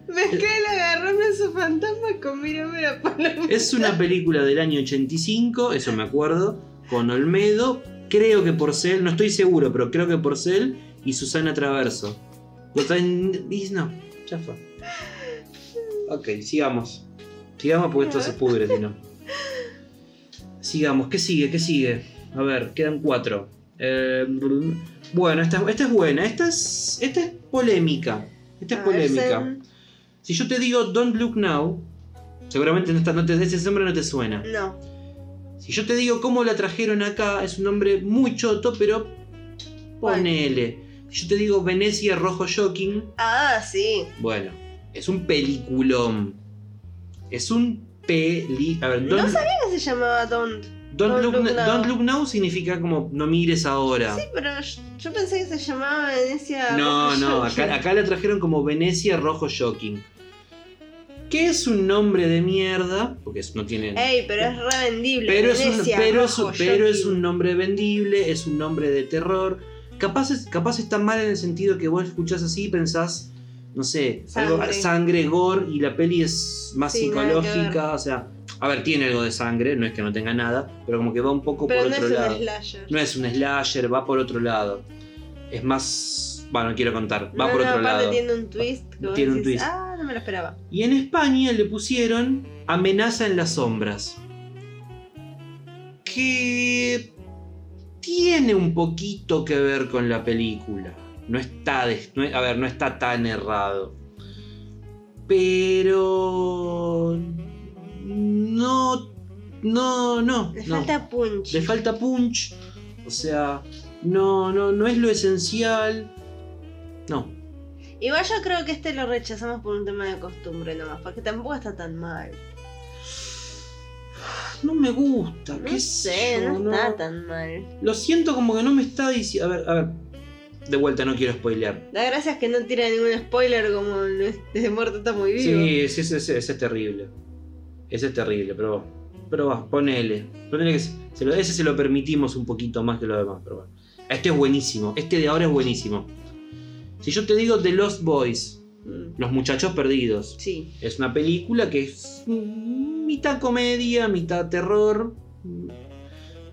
Mezclé el agarrame a su fantasma con mírame la palomita. Es una película del año 85, eso me acuerdo, con Olmedo, creo que Porcel, no estoy seguro, pero creo que Porcel y Susana Traverso. No, tan- y no, ya fue. Ok, sigamos. Sigamos porque esto se pudre, si no. Sigamos, ¿qué sigue? ¿Qué sigue? A ver, quedan cuatro. Eh, bueno, esta, esta es buena, esta es, esta es polémica. Esta es A polémica. Si yo te digo Don't Look Now, seguramente no, está- no te, ese nombre no te suena. No. Si yo te digo cómo la trajeron acá, es un nombre muy choto, pero ponele. Si yo te digo Venecia Rojo Shocking, Ah, sí. bueno, es un peliculón. Es un peli... A ver, No sabía que se llamaba Don't. Don't Don't look, Look Now-. Don't Look Now significa como no mires ahora. Sí, pero yo, pensé que se llamaba Venecia. No, Rojo no, acá, acá la trajeron como Venecia Rojo Shocking. Que es un nombre de mierda, porque no tiene... Ey, pero es re vendible. Pero es, un, pero, es, Rojo pero es Shocking. un nombre vendible, es un nombre de terror. Capaz, es- capaz está mal en el sentido que vos escuchás así y pensás, no sé, algo- Sangre. sangre, gore y la peli es más Sí, psicológica, o sea, a ver, tiene algo de sangre, no es que no tenga nada, pero como que va un poco Pero por no es otro un lado. slasher. No es un slasher, va por otro lado. Es más, bueno, no quiero contar, va No, por no, otro lado. tiene un twist. Que Tiene un decís, twist. Ah, no me lo esperaba. Y en España le pusieron Amenaza en las sombras. Que tiene un poquito que ver con la película. No está, no- a ver, no está tan errado. Pero. No. No, no. Le no. falta punch. Le falta punch. O sea, no, no, no es lo esencial. No. Igual yo creo que este lo rechazamos por un tema de costumbre nomás, porque tampoco está tan mal. No me gusta. No qué sé, yo, no, está tan mal. Lo siento como que no me está diciendo. A ver, a ver. De vuelta, no quiero spoilear. La gracia es que no tira ningún spoiler como desde muerto está muy vivo. Sí, ese, ese- es terrible. Ese es terrible, pero. Pero va, ponele. Ponele que se, lo- ese se lo permitimos un poquito más que lo demás, pero bueno. Este es buenísimo. Este de ahora es buenísimo. Si yo te digo The Lost Boys, Mm, Los Muchachos Perdidos, Sí. es una película que es mitad comedia, mitad terror. mm,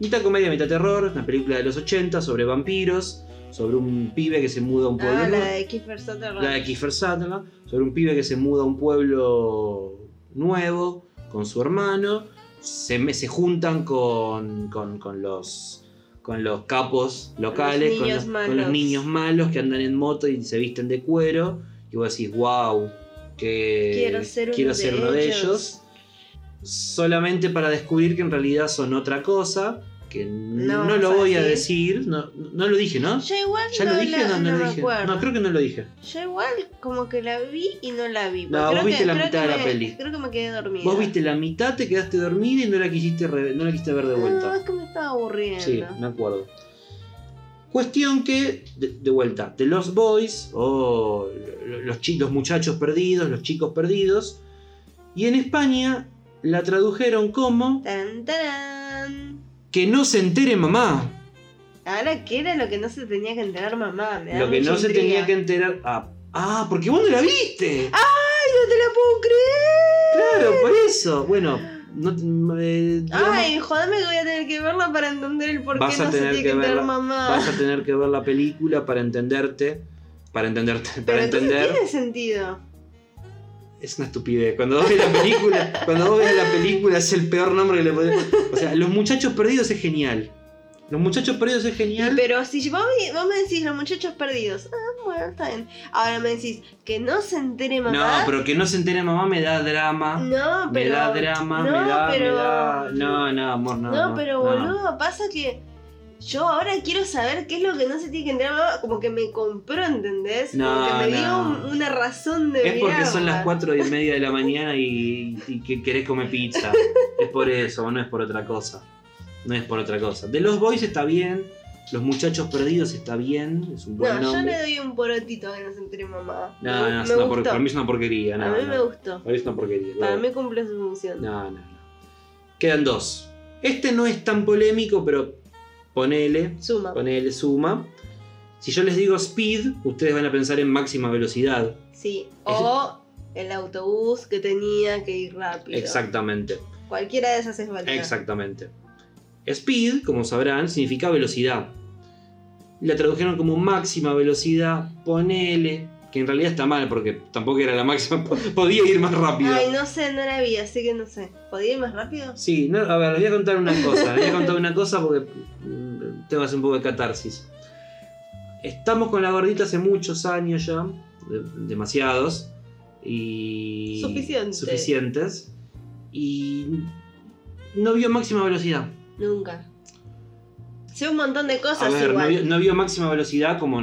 Mitad comedia, mitad terror. Una película de los 80 sobre vampiros, sobre un pibe que se muda a un pueblo. Ah, la nuevo. de Kiefer Sutherland. La de Kiefer Sutherland, sobre un pibe que se muda a un pueblo nuevo con su hermano. Se, se juntan con, con, con los con los capos locales, con los, con los malos. niños malos que andan en moto y se visten de cuero. Y vos decís, wow, que Quiero ser uno quiero de ser uno de ellos". ellos. Solamente para descubrir que en realidad son otra cosa. Que no, No lo voy a decir. No, no lo dije, ¿no? Yo igual ¿Ya no, lo dije la, o no, no no lo dije? acuerdo. No, creo que no lo dije. Yo igual como que la vi y no la vi. No, vos viste que- la mitad de la me- peli. Creo que me quedé dormida. Vos viste la mitad, te quedaste dormida y no la quisiste, re- no la quisiste ver de No, vuelta. es que me estaba aburriendo. Sí, me acuerdo. Cuestión que, de, de vuelta, The Lost Boys o los, chi- los muchachos perdidos, los chicos perdidos. Y en España la tradujeron como Tan, tarán. Que no se entere mamá. Ahora, ¿qué era lo que no se tenía que enterar mamá? Me da Lo que no se tenía que enterar. Ah, ah, porque vos no la viste. ¡Ay, no te la puedo creer! Claro, por eso. Bueno, no, eh, digamos- Ay, jodame que voy a tener que verla para entender el por qué no se tiene que que enterar mamá. vas a tener que ver la película para entenderte. Para entenderte, Pero para entonces entender. tiene sentido. Es una estupidez. Cuando vos ves la película, cuando vos ves la película es el peor nombre que le podés. O sea, Los Muchachos Perdidos es genial. Los Muchachos Perdidos es genial. Pero si vos, me- vos me decís los muchachos perdidos, ah, bueno, está bien. Ahora me decís que no se entere No, mamá. pero que no se entere mamá me da drama. No, me pero. da drama, no, me da, pero- me da. No, no, amor, no. No, no, pero no. boludo, pasa que yo ahora quiero saber qué es lo que no se tiene que enterar mamá. Como que me compró, ¿entendés? No, como que me dio no. una razón de Es porque son las mirarla. 4 y media de la mañana y, y que querés comer pizza. es por eso, no es por otra cosa. No es por otra cosa. De los boys está bien. Los muchachos perdidos está bien. Es un buen No, yo le doy un porotito a que no se entere mamá. No, no, es me una por- para mí es una porquería. No, a mí no. me gustó. Para mí es una porquería. Para mí cumple su función. No, no, no. Quedan dos. Este no es tan polémico, pero ponele, Suma. ponele, suma. Si yo les digo speed, ustedes van a pensar en máxima velocidad. Sí. O el autobús que tenía que ir rápido. Exactamente, Cualquiera de esas es válida. exactamente. Speed, como sabrán, significa velocidad. La tradujeron como máxima velocidad, ponele, que en realidad está mal porque tampoco era la máxima, po- podía ir más rápido. Ay, no sé, no la vi, así que no sé. ¿Podía ir más rápido? Sí, no, a ver, les voy a contar una cosa. Les voy a contar una cosa porque tengo que hacer un poco de catarsis. Estamos con la gordita hace muchos años ya, de- demasiados. Y. Suficiente. Suficientes. Y. No vio máxima velocidad. Nunca. Sé un montón de A cosas ver, no igual. vio, no vio máxima velocidad como,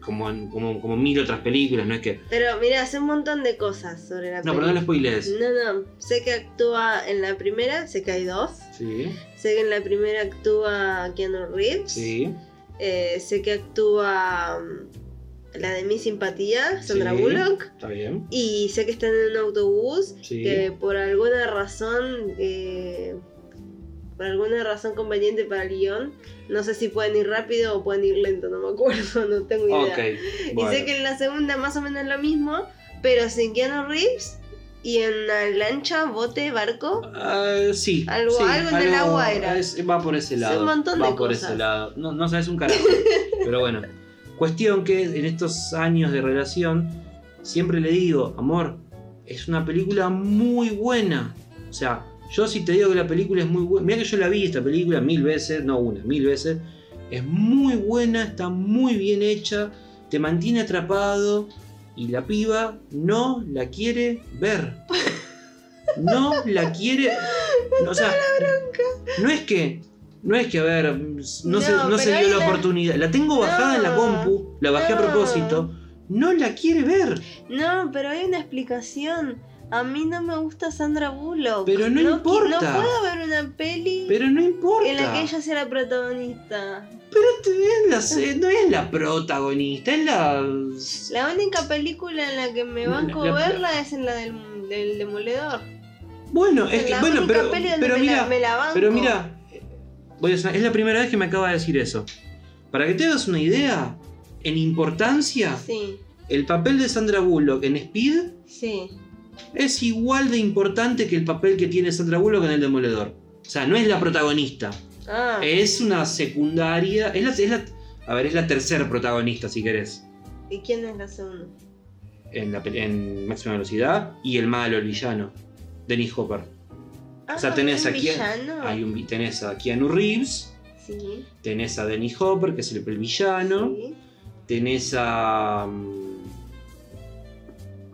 como, como, como mil otras películas, no es que. Pero mira, sé un montón de cosas sobre la No, pero no lo spoilees. No, no. Sé que actúa en la primera, sé que hay dos. Sí, Sé que en la primera actúa Keanu Reeves. sí. Eh, sé que actúa mm, la de mi simpatía, Sandra Sí. Bullock. Está bien. Y sé que están en un autobús Sí. que por alguna razón, eh, por alguna razón conveniente para el guion, no sé si pueden ir rápido o pueden ir lento, no me acuerdo, no tengo idea. Ok. Y sé que en la segunda más o menos lo mismo, pero sin Keanu Reeves y en lancha, bote, barco. Ah, sí. Algo- sí, algo en el agua era. es- va por ese lado. un montón va de por cosas. ese lado. No, no sabes un carajo. pero bueno. Cuestión que en estos años de relación siempre le digo, amor, es una película muy buena. O sea, yo si te digo que la película es muy buena, mira que yo la vi esta película mil veces, no una, mil veces. Es muy buena, está muy bien hecha, te mantiene atrapado Y la piba no la quiere ver. No la quiere. O sea, no es que. No es que, a ver, no, se, No, no se dio la oportunidad. La tengo bajada en la No, compu, la bajé a no. propósito. No la quiere ver. No, pero hay una explicación. A mí no me gusta Sandra Bullock. Pero no importa. No puedo ver una peli Pero no importa. en la que ella sea la protagonista. Pero la no es la protagonista, es la. La única película en la que me banco la- verla es en la del, del demoledor. Bueno, es que. la Bueno, única pero, peli donde pero me, mira. la, me la banco. Pero mira, voy a es la primera vez que me acaba de decir eso. Para que te hagas una idea, en importancia, Sí, el papel de Sandra Bullock en Speed sí. Es igual de importante que el papel que tiene Sandra Bullock en El Demoledor. O sea, no es la protagonista, Ah, es una secundaria. Es la, es la- a ver, es la tercera protagonista, si querés, ¿y quién es la segunda? en, la, en Máxima Velocidad. Y el malo, el villano, Dennis Hopper. Ah, O sea, tenés ¿un aquí- villano? Hay un, tenés a Keanu Reeves, Sí, tenés a Dennis Hopper, que es el, el villano. sí. Tenés a. mm,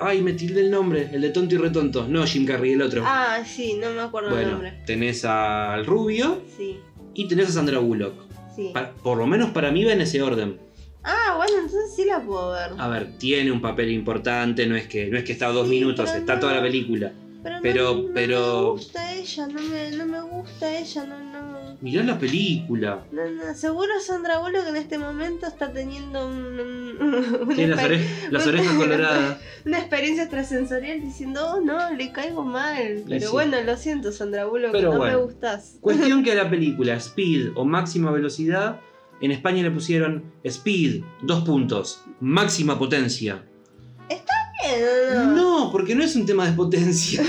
Ay, me tilde el nombre, el de tonto y retonto. No, Jim Carrey, el otro. Ah, sí, no me acuerdo el bueno, nombre. tenés al rubio Sí, y tenés a Sandra Bullock. sí. Pa- por lo menos para mí va en ese orden. Ah, bueno, entonces sí la puedo ver. A ver, tiene un papel importante, no es que, no es que está dos Sí, minutos, está no. toda la película. Pero, pero- no, no pero- me gusta ella, no me, no me gusta ella, no, no. Mirá la película. No, no, seguro Sandra Bullock en este momento está teniendo un, un- las, exper- ore- las orejas coloradas. una experiencia extrasensorial diciendo, oh no, le caigo mal. Pero sí. bueno, lo siento, Sandra Bullock, Pero no bueno. me gustas. Cuestión que a la película Speed o Máxima Velocidad, en España le pusieron Speed, dos puntos, máxima potencia. No, no. No, porque no es un tema de potencia.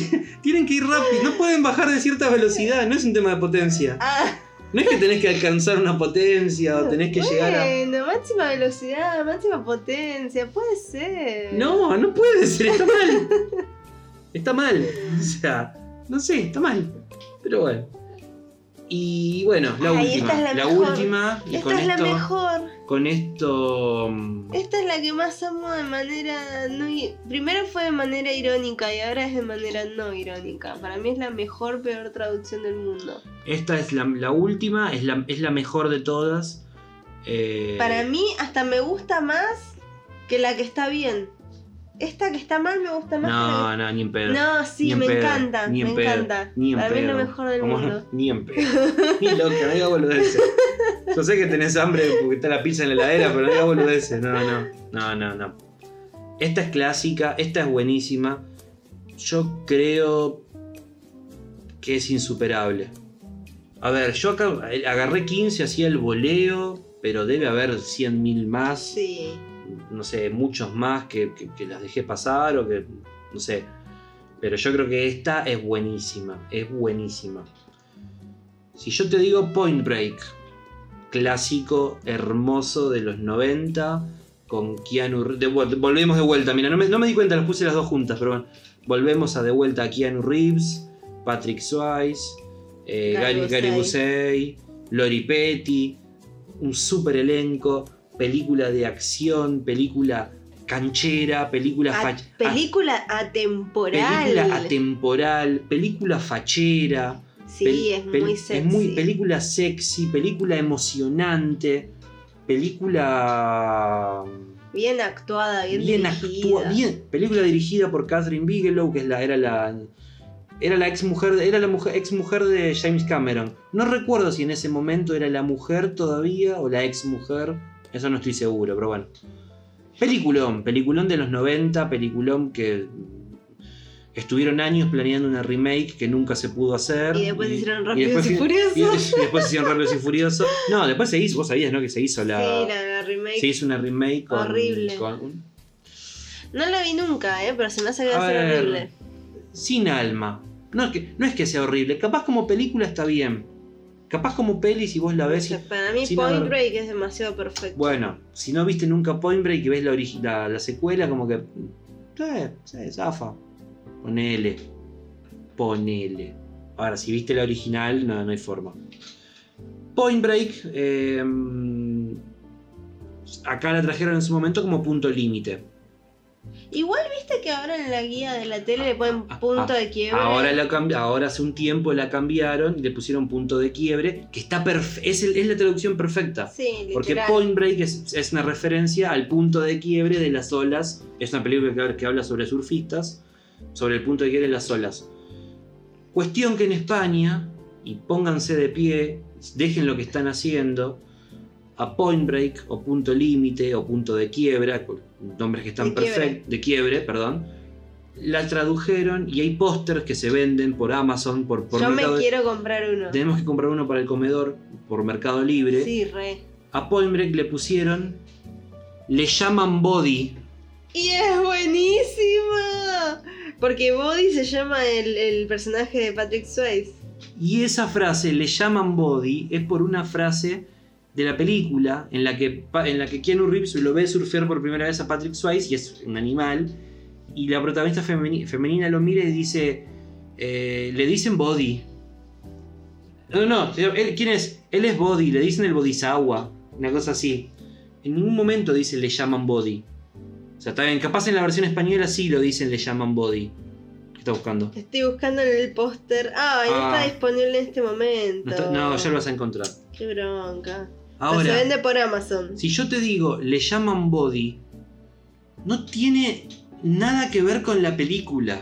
Tienen que ir rápido, no pueden bajar de cierta velocidad, no es un tema de potencia. Ah, No es que tenés que alcanzar una potencia o tenés que llegar a... bueno, máxima velocidad, máxima potencia, puede ser. No, no puede ser, está mal. Está mal. O sea, no sé, está mal. Pero bueno. Y bueno, la Ay, última. esta es la la mejor. última. Y Esta con es la esto. mejor. Con esto. mm, Esta es la que más amo de manera no primero fue de manera irónica y ahora es de manera no irónica. Para mí es la mejor peor traducción del mundo. Esta es la, la última, es la, es la mejor de todas. Eh, Para mí hasta me gusta más que la que está bien. Esta que está mal me gusta más No, no, ni en que pedo. la que... No, sí, me pedo, encanta, ni en me pedo, encanta. Ni en Para mí es lo mejor del mundo. Ni en pedo. Ni loca, no digas boludeces. Yo sé que tenés hambre porque está la pizza en la heladera, pero no digas boludeces. No, no, no, no, no. Esta es clásica, esta es buenísima. Yo creo que es insuperable. A ver, yo acá agarré 15, hacía el voleo, pero debe haber 100.000 más Sí. No sé, muchos más que, que- que las dejé pasar o que, no sé. Pero yo creo que esta es buenísima, es buenísima. Si yo te digo Point Break, clásico hermoso de los 90, con Keanu Re- de vuel- volvemos de vuelta, mira, no me, no me di cuenta, las puse las dos juntas, pero bueno. Volvemos a de vuelta a Keanu Reeves, Patrick Swayze, eh, Gary Gary, Gary Busey, Lori Petty, un super elenco, película de acción, película canchera, película, A- película atemporal. película atemporal, película fachera. sí, pel- es pel- muy sexy. Es muy película sexy, película emocionante, película Bien actuada, bien, bien dirigida. actua- bien, película dirigida por Catherine Bigelow, que es la, era la era la ex mujer, era la mujer, ex mujer de James Cameron. No recuerdo si en ese momento era la mujer todavía o la ex mujer, eso no estoy seguro, pero bueno. Peliculón, peliculón de los 90, peliculón que estuvieron años planeando una remake que nunca se pudo hacer. Y después hicieron Rápidos y Furiosos. Y, y después hicieron Rápidos y Furiosos. No, después se hizo, vos sabías, ¿no? Que se hizo la. Sí, la, la remake. se hizo una remake con. Horrible. con- No la vi nunca, ¿eh? pero se me hace que va A ser horrible. sin alma. No es, que, no es que sea horrible, capaz como película está bien. Capaz como peli, si vos la ves. O sea, para mí Point haber- Break es demasiado perfecto. Bueno, si no viste nunca Point Break y ves la, origi- la, la secuela, como que. Eh, sí, zafa. Ponele. Ponele. Ahora, si viste la original, no, no hay forma. Point Break. eh, Acá la trajeron en su momento como punto límite. Igual viste que ahora en la guía de la tele le ponen Ah, punto ah, de quiebre. Ahora, la cambi- ahora hace un tiempo la cambiaron y le pusieron punto de quiebre, que está es, el- es la traducción perfecta. Sí, Porque. Point Break es, es una referencia al punto de quiebre de las olas. Es una película que, que habla sobre surfistas, sobre el punto de quiebre de las olas. Cuestión que en España, y pónganse de pie, dejen lo que están haciendo, a Point Break, o punto límite, o punto de quiebra, nombres que están perfectos, de quiebre, perdón, la tradujeron y hay pósters que se venden por Amazon, por, por Yo me Mercado quiero comprar uno. Tenemos que comprar uno para el comedor por Mercado Libre. Sí, re. A Point Break le pusieron. Le llaman Body. Y es buenísima. Porque Body se llama el, el personaje de Patrick Swayze. Y esa frase, le llaman Body, es por una frase de la película en la que, en la que Keanu Reeves lo ve surfear por primera vez a Patrick Swayze y es un animal. Y la protagonista femeni- femenina lo mira y dice. eh, le dicen Body. No, no, él- ¿quién es? Él es Body, le dicen el Bodhisawa. Una cosa así. En ningún momento dice le llaman Body. O sea, está bien, capaz en la versión española sí lo dicen le llaman Body. ¿Qué está buscando? Estoy buscando en el póster. Ah, y no Ah. está disponible en este momento. No, está- no, ya lo vas a encontrar. Qué bronca. Pero Ahora, se vende por Amazon. si yo te digo le llaman Body, no tiene nada que ver con la película.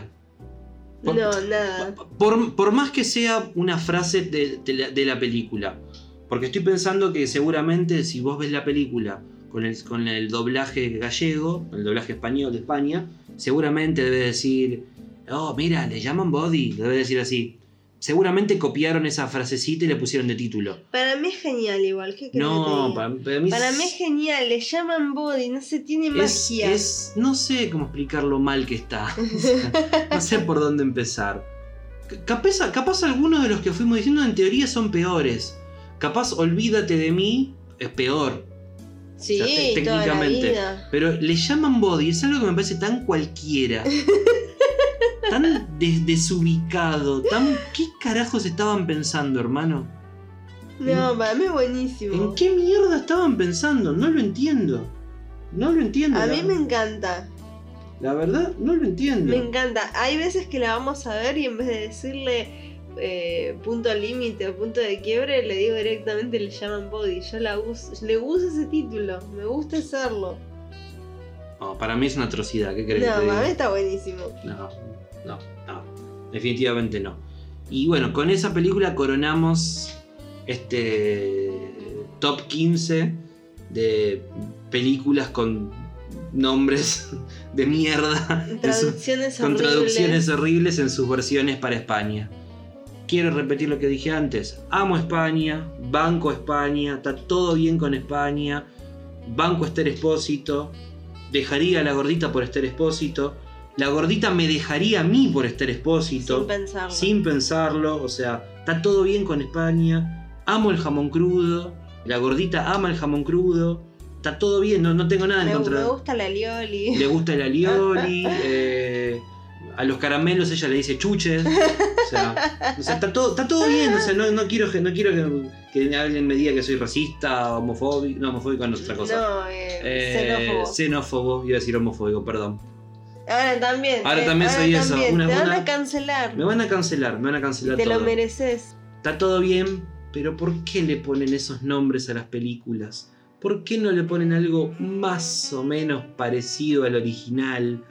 Por- No, nada. Por, por más que sea una frase de, de la, de la película. Porque estoy pensando que seguramente si vos ves la película con el, con el doblaje gallego, el doblaje español de España, seguramente debe decir, oh, mira, le llaman body, debe decir así. Seguramente copiaron esa frasecita y le pusieron de título. Para mí es genial igual. ¿Qué querés que te No, para, para mí Para mí es genial. Le llaman Body. No se tiene es, magia. es- no sé cómo explicar lo mal que está. no sé por dónde empezar. Capaz, capaz algunos de los que fuimos diciendo en teoría son peores. Capaz olvídate de mí es peor. Sí, o sea, te- toda la técnicamente. vida. Pero le llaman body, es algo que me parece tan cualquiera. tan des- desubicado. Tan. ¿Qué carajos estaban pensando, hermano? No, para mí es buenísimo. ¿En qué mierda estaban pensando? No lo entiendo. No lo entiendo. A mí me encanta. La verdad, no lo entiendo. Me encanta. Hay veces que la vamos a ver y en vez de decirle eh, punto límite o punto de quiebre, le digo directamente le llaman body. Yo la uso, le uso ese título. Me gusta hacerlo. No, para mí es una atrocidad, ¿qué No, crees que te para mí está buenísimo. No, no, no. Definitivamente no. Y bueno, con esa película coronamos este top 15 de películas con nombres de mierda. su- con traducciones horribles en sus versiones para España. Quiero repetir lo que dije antes. Amo España, banco España, está todo bien con España, banco Esther Espósito, dejaría a la gordita por Esther Espósito, la gordita me dejaría a mí por Esther Espósito, Sin pensarlo. sin pensarlo, o sea, está todo bien con España, amo el jamón crudo, la gordita ama el jamón crudo, está todo bien, no, no tengo nada en me, contra me gusta la lioli. le gusta el alioli, eh, a los caramelos ella le dice chuches. O sea, o sea, está, todo, está todo bien. O sea, no, no quiero, que- no quiero que, que alguien me diga que soy racista, homofóbico. No, homofóbico no es otra cosa. No, eh, Eh, xenófobo. xenófobo, iba a decir homofóbico, perdón. Ahora también. Ahora eh, también soy eso, una- Te van una- a cancelar. Me van a cancelar, me van a cancelar Te todo. lo mereces. Está todo bien, pero ¿por qué le ponen esos nombres a las películas? ¿Por qué no le ponen algo más o menos parecido al original?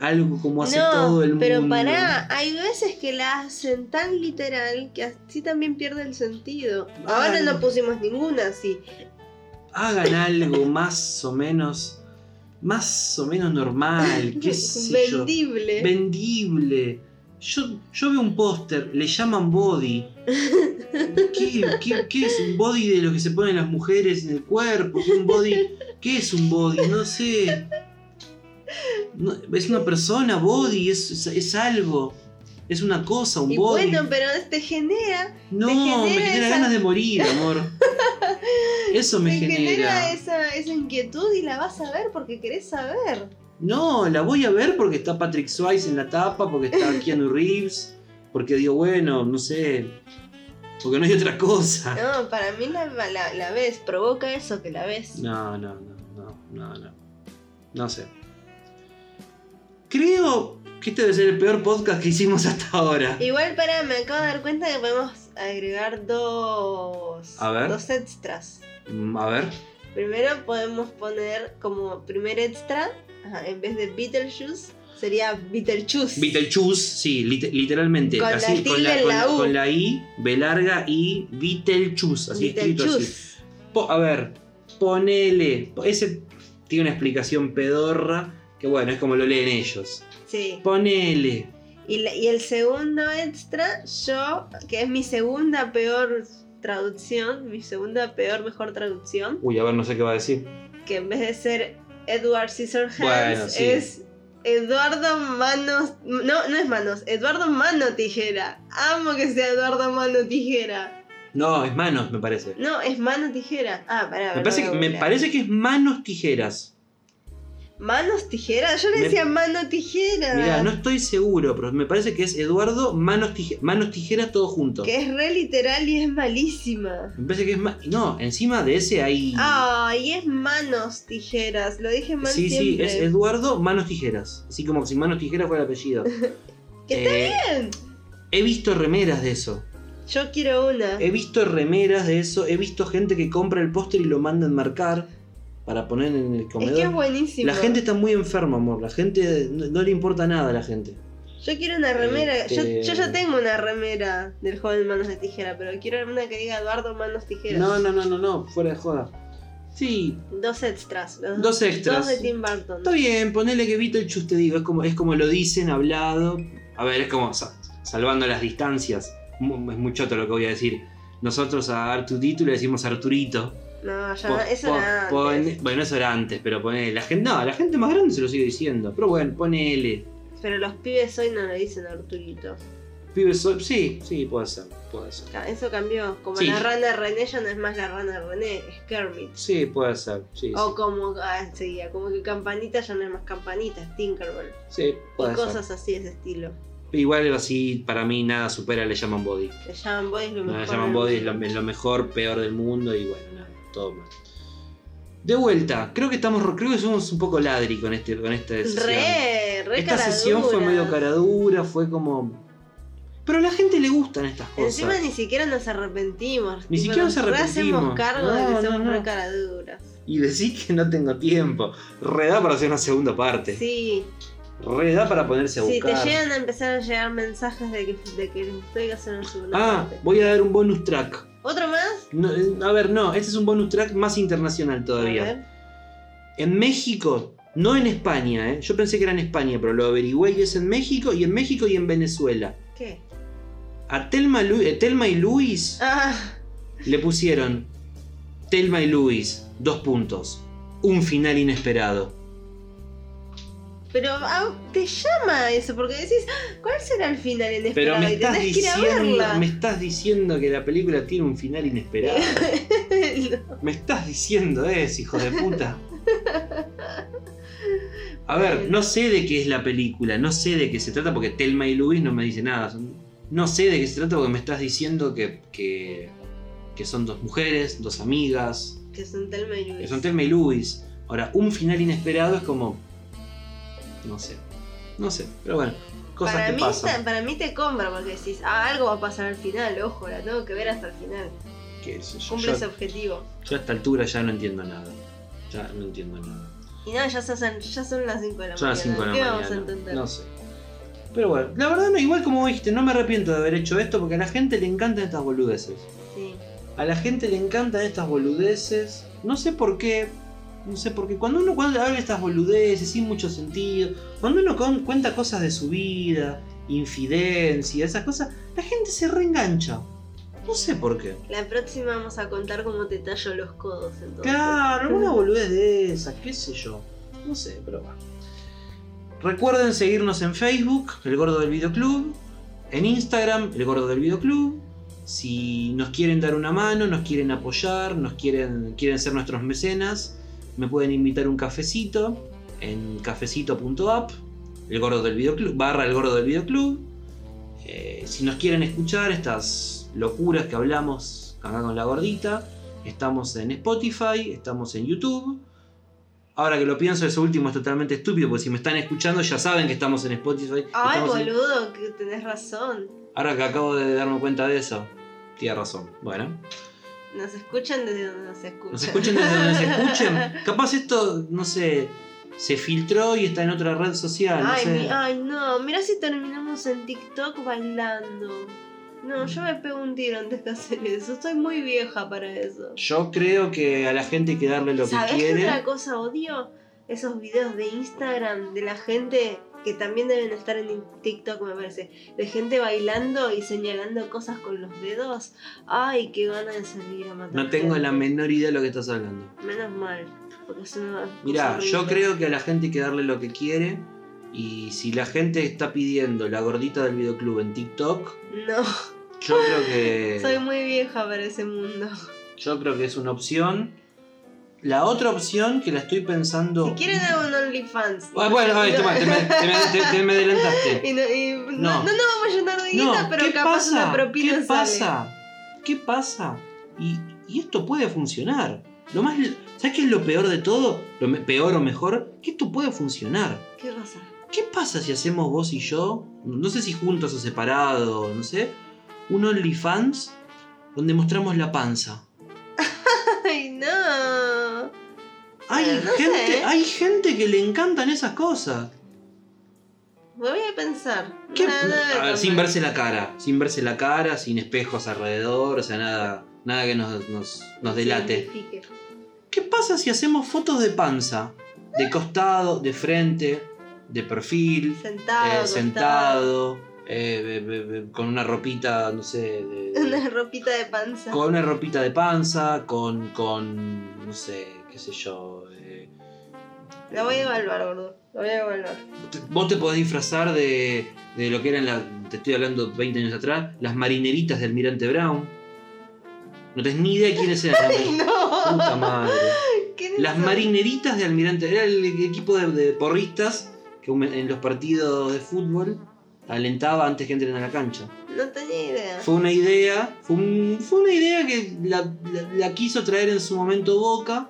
Algo como hace todo el mundo. pero pará, hay veces que la hacen tan literal que así también pierde el sentido. Ahora Ay. no pusimos ninguna así. Hagan algo más o menos. Más o menos normal, qué sé yo. Vendible. Vendible. Yo, yo veo un póster, le llaman body. ¿Qué, qué, qué es un body de lo que se ponen las mujeres en el cuerpo? ¿Qué, un body? ¿Qué es un body? No sé. No, es una persona, body, es, es, es algo. Es una cosa, un y body. bueno, pero te genera, no, te genera me genera esa- ganas de morir, amor. Eso me te genera. genera esa, esa inquietud y la vas a ver porque querés saber. No, la voy a ver porque está Patrick Swayze en la tapa, porque está Keanu Reeves, porque digo, bueno, no sé, porque no hay otra cosa. No, para mí la, la, la ves, provoca eso que la ves. No, no, no, no, no. No sé. Creo que este debe ser el peor podcast que hicimos hasta ahora. Igual para, me acabo de dar cuenta que podemos agregar dos, A ver. dos extras. Mm, A ver. Primero podemos poner como primer extra, ajá, en vez de Beetlejuice, sería Beetlejuice. Beetlejuice, sí, lit- literalmente. Con la así, con, la, con, la U. con la I, B larga y Beetlejuice, así escrito así. Beetlejuice. Po- a ver, ponele. Ese tiene una explicación pedorra que bueno, es como lo leen ellos. Sí. Ponele. Y, y el segundo extra, yo, que es mi segunda peor traducción, mi segunda peor mejor traducción, Uy, a ver, no sé qué va a decir. que en vez de ser Edward Scissorhands, Bueno, sí. es Eduardo Manos. No, no es Manos, Eduardo Mano Tijera. Amo que sea Eduardo Mano Tijera. No, es manos, me parece. No, es Mano Tijera. Ah, pará. Me parece, me parece que es manos tijeras. ¿Manos Tijera? Yo le Me- decía Mano Tijera. Mira, no estoy seguro, pero me parece que es Eduardo Manos, Tije- manos Tijeras todo junto. Que es re literal y es malísima. Me parece que es ma- No, encima de ese hay. Ay, es manos tijeras. Lo dije mal sí, sí, siempre. es Eduardo Manos Tijeras. Así como si Manos Tijeras fuera el apellido. Que está Eh, bien. He visto remeras de eso. Yo quiero una. He visto remeras de eso. He visto gente que compra el póster y lo manda a enmarcar para poner en el es comedor. que es buenísimo. la gente está muy enferma, amor. La gente no, no le importa nada a la gente. Yo quiero una remera. Yo, Este- yo ya tengo una remera del joven Manos de Tijera, pero quiero una que diga Eduardo Manos Tijeras. No, no, no, no, no, fuera de joda. Sí, Dos extras. los Dos extras. Dos de Tim Burton. está bien, ponele que Beetlejuice te digo, es como, es como lo dicen, hablado. A ver, es como sa- salvando las distancias. Es muy choto lo que voy a decir. Nosotros a Artudito le decimos Arturito. No, ya Po- eso po- era pone- antes. bueno, eso era antes, pero ponele. La gente, no, la gente más grande se lo sigue diciendo. Pero bueno, ponele. Pero los pibes hoy no le dicen Arturito. Pibes, so- sí, sí, puede ser, puede ser. Eso cambió. Como Sí. la rana René ya no es más la rana René, es Kermit. Sí, puede ser, sí, O sí. como, ah, seguía, como que Campanita ya no es más Campanita, es Tinkerbell. Sí, puede y ser. cosas así de ese estilo. Igual así, para mí nada supera le llaman body. Le llaman Body es lo mejor. le llaman body, es lo, es lo mejor, peor del mundo y bueno, nada, todo mal. De vuelta, creo que estamos, creo que somos un poco ladri con este, con esta sesión. Re, re Esta sesión fue medio caradura, fue como. Pero a la gente le gustan estas cosas. Encima ni siquiera nos arrepentimos. Ni siquiera nos re arrepentimos. hacemos cargo de No, que no, somos no. re caraduras. Y decís que no tengo tiempo. Reda para hacer una segunda parte. Sí, Reda para ponerse a sí, buscar. te llegan a empezar a llegar mensajes de que, de que les gustaría hacer una segunda ah, parte. voy a dar un bonus track. ¿Otro más? No, eh, a ver, no, este es un bonus track más internacional A todavía. ver. En México, no en España, ¿eh? yo pensé que era en España, pero lo averigüé y es en México y en México y en Venezuela. ¿Qué? A Telma, Lu- eh, Telma y Luis Ah, le pusieron Telma y Luis, dos puntos. Un final inesperado. Pero ah, te llama eso, porque decís, "Ah, ¿cuál será el final Pero inesperado? me y estás, tenés que ir a diciendo, verla. me estás diciendo que la película tiene un final inesperado. Me estás diciendo eso, hijo de puta. A ver, no sé de qué es la película, no sé de qué se trata porque Telma y Luis no me dice nada. No sé de qué se trata porque me estás diciendo que, que, que son dos mujeres, dos amigas, que son Telma y Luis. que son Telma y Luis. Ahora, un final inesperado es como... No sé, no sé, pero bueno, cosas para, que mí pasan. está- para mí te compra porque decís, ah, algo va a pasar al final, ojo, la tengo que ver hasta el final. Qué sé yo, Cumple yo- ese objetivo. yo a esta altura ya no entiendo nada. Ya no entiendo nada. Y no, ya son, ya son las 5 de la Son mañana. las 5 de la ¿Qué mañana. vamos a entender? No sé. Pero bueno, la verdad, no, igual como dijiste, no me arrepiento de haber hecho esto porque a la gente le encantan estas boludeces. Sí. A la gente le encantan estas boludeces. No sé por qué. No sé por qué. Cuando uno cuando habla estas boludeces sin mucho sentido, cuando uno cuenta cosas de su vida, infidencia, esas cosas, la gente se reengancha. No sé por qué. La próxima vamos a contar cómo te tallo los codos entonces. Claro, una boludez de esas, qué sé yo. No sé, pero bueno. Recuerden seguirnos en Facebook, El Gordo del Videoclub. En Instagram, El Gordo del Videoclub. Si nos quieren dar una mano, nos quieren apoyar, nos quieren, quieren ser nuestros mecenas, me pueden invitar un cafecito en cafecito.app, el gordo del videoclub, barra el gordo del videoclub. Eh, si nos quieren escuchar estas locuras que hablamos acá con la gordita, estamos en Spotify, estamos en YouTube. Ahora que lo pienso, eso último es totalmente estúpido, porque si me están escuchando ya saben que estamos en Spotify. Ay, en- boludo, que tenés razón. Ahora que acabo de darme cuenta de eso, tienes razón. Bueno, Nos escuchan desde donde nos escuchan. nos escuchen desde donde se escuchen. Capaz esto, no sé, se filtró y está en otra red social. No Ay, sé. mi- ay, no, mira si terminamos en TikTok bailando. No, yo me pego un tiro antes que hacer eso. Estoy muy vieja para eso. Yo creo que a la gente hay que darle lo que ¿Sabes qué quiere. otra cosa odio? Esos videos de Instagram de la gente que también deben estar en TikTok, me parece. De gente bailando y señalando cosas con los dedos. Ay, qué ganas de salir a matar. No tengo la menor idea de lo que estás hablando. Menos mal, porque es una. Mirá, yo creo que a la gente hay que darle lo que quiere. Y si la gente está pidiendo la gordita del videoclub en TikTok, No, yo creo que. soy muy vieja para ese mundo. Yo creo que es una opción. La otra opción que la estoy pensando. Si quieren hago un OnlyFans. Ah, bueno, ay, toma, te, me, te me- te- te me adelantaste. Y no, y no, No. no nos vamos a llenar de guita, No, pero ¿qué capaz pasa? una propina ¿Qué sale. pasa? ¿Qué pasa? Y, y esto puede funcionar. Lo más, ¿Sabes qué es lo peor de todo? Lo me- peor o mejor, que esto puede funcionar. ¿Qué pasa? ¿Qué pasa si hacemos vos y yo, no sé si juntos o separados, no sé, un OnlyFans donde mostramos la panza? Ay, no. Hay, no gente, sé. hay gente que le encantan esas cosas. Me voy a pensar. ¿Qué- Nada, nada A ver, sin verse la cara, sin verse la cara, sin espejos alrededor, o sea, nada, nada que nos, nos, nos delate. Signifique. ¿Qué pasa si hacemos fotos de panza? De costado, de frente, de perfil, Sentado. eh, sentado, eh, con una ropita, no sé, de- Una ropita de panza. con una ropita de panza, con, con no sé, qué sé yo. eh, La voy a evaluar, gordo. La voy a evaluar. Vos te podés disfrazar de, de lo que eran, la, te estoy hablando 20 años atrás, las marineritas de Almirante Brown. No tenés ni idea de quiénes eran. ¡Ay, no! Puta madre. ¿Qué es Las marineritas de Almirante. Era el equipo de, de porristas que en los partidos de fútbol alentaba antes que entren a la cancha. No tenía idea. Fue una idea, fue, un- fue una idea que la, la- la quiso traer en su momento Boca.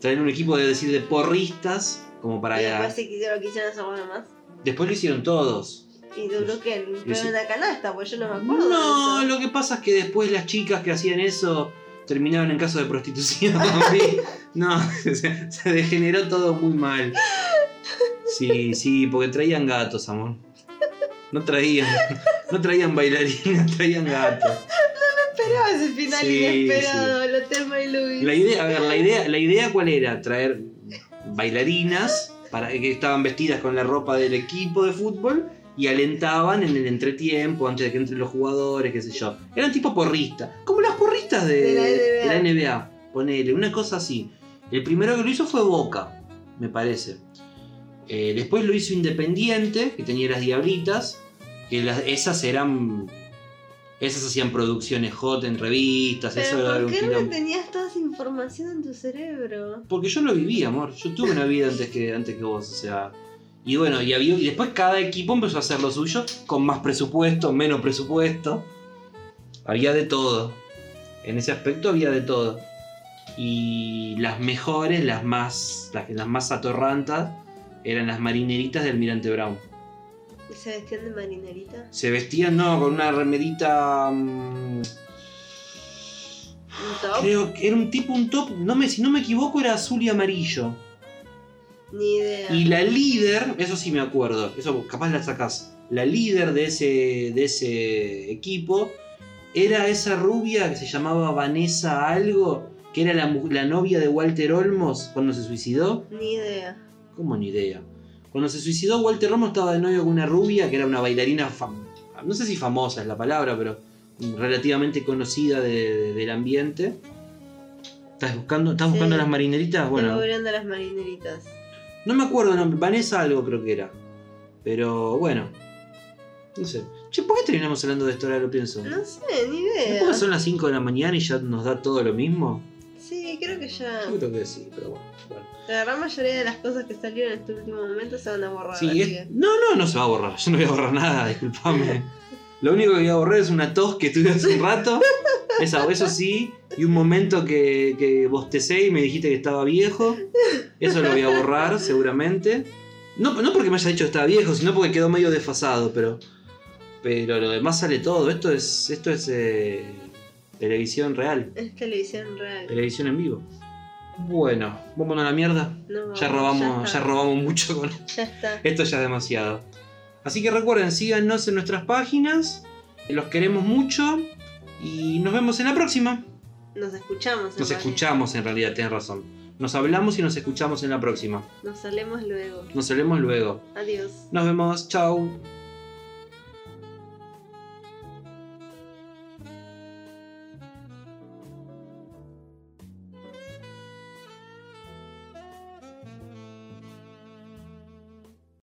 Traer un equipo de decir de porristas, como para Y después sí lo quisieron hacer más. Después lo hicieron todos. Y duró que sí. en una canasta, pues yo no me acuerdo. No, lo que pasa es que después las chicas que hacían eso terminaban en caso de prostitución. No, se, se degeneró todo muy mal. Sí, sí, porque traían gatos, amor. No traían, no traían bailarinas, traían gatos. Esperaba ese final Sí, inesperado, el Hotel May Louis. La idea, a ver, la idea, la idea cuál era? Traer bailarinas para que estaban vestidas con la ropa del equipo de fútbol y alentaban en el entretiempo antes de que entren los jugadores, qué sé yo. Eran tipo porristas, como las porristas de, De la NBA. de la NBA, ponele, una cosa así. El primero que lo hizo fue Boca, me parece. Eh, después lo hizo Independiente, que tenía las Diablitas, que las- esas eran... Esas hacían producciones hot en revistas, eso Pero era ¿por un qué no tenías toda esa información en tu cerebro? Porque yo lo viví, amor. Yo tuve una vida antes que, antes que vos, o sea. Y bueno, y, había- y después cada equipo empezó a hacer lo suyo, con más presupuesto, menos presupuesto. Había de todo. En ese aspecto había de todo. Y las mejores, las más, las, las más atorrantas, eran las marineritas del Almirante Brown. ¿Y se vestían de marinerita? Se vestían, no, con una remerita. mm, ¿Un top? creo que era un tipo, un top, no me, si no me equivoco, era azul y amarillo. Ni idea. Y la líder, eso sí me acuerdo, eso capaz la sacás. La líder de ese, de ese equipo era esa rubia que se llamaba Vanessa algo, que era la, la novia de Walter Olmos cuando se suicidó. Ni idea. ¿Cómo ni idea? Cuando se suicidó, Walter Olmos estaba de novio con una rubia que era una bailarina, fam- no sé si famosa es la palabra, pero relativamente conocida de- de- del ambiente. ¿Estás buscando, estás Sí. buscando las marineritas? Bueno. Estoy las marineritas. no me acuerdo Vanessa algo creo que era. Pero bueno. No sé. Che, ¿por qué terminamos hablando de esto ahora lo pienso? No sé, ni ¿No idea. porque son las 5 de la mañana y ya nos da todo lo mismo? Creo que ya. Yo creo que sí, pero bueno. bueno. La gran mayoría de las cosas que salieron en este último momento se van a borrar. Sí, es- No, no, no se va a borrar. Yo no voy a borrar nada, disculpame. Lo único que voy a borrar es una tos que tuve hace un rato. Eso, eso sí. Y un momento que, que bostecé y me dijiste que estaba viejo. Eso lo voy a borrar, seguramente. No, no porque me haya dicho que estaba viejo, sino porque quedó medio desfasado, pero. Pero lo demás sale todo. Esto es. Esto es. eh, televisión real. Es televisión real. Televisión en vivo. Bueno, vámonos a la mierda. No, Ya robamos, ya robamos mucho con Ya está. esto ya es demasiado. Así que recuerden, síganos en nuestras páginas. Los queremos mucho. Y nos vemos en la próxima. Nos escuchamos. en Nos realidad. escuchamos en realidad, tienes razón. Nos hablamos y nos escuchamos en la próxima. Nos salemos luego. Nos vemos luego. Adiós. Nos vemos. Chao.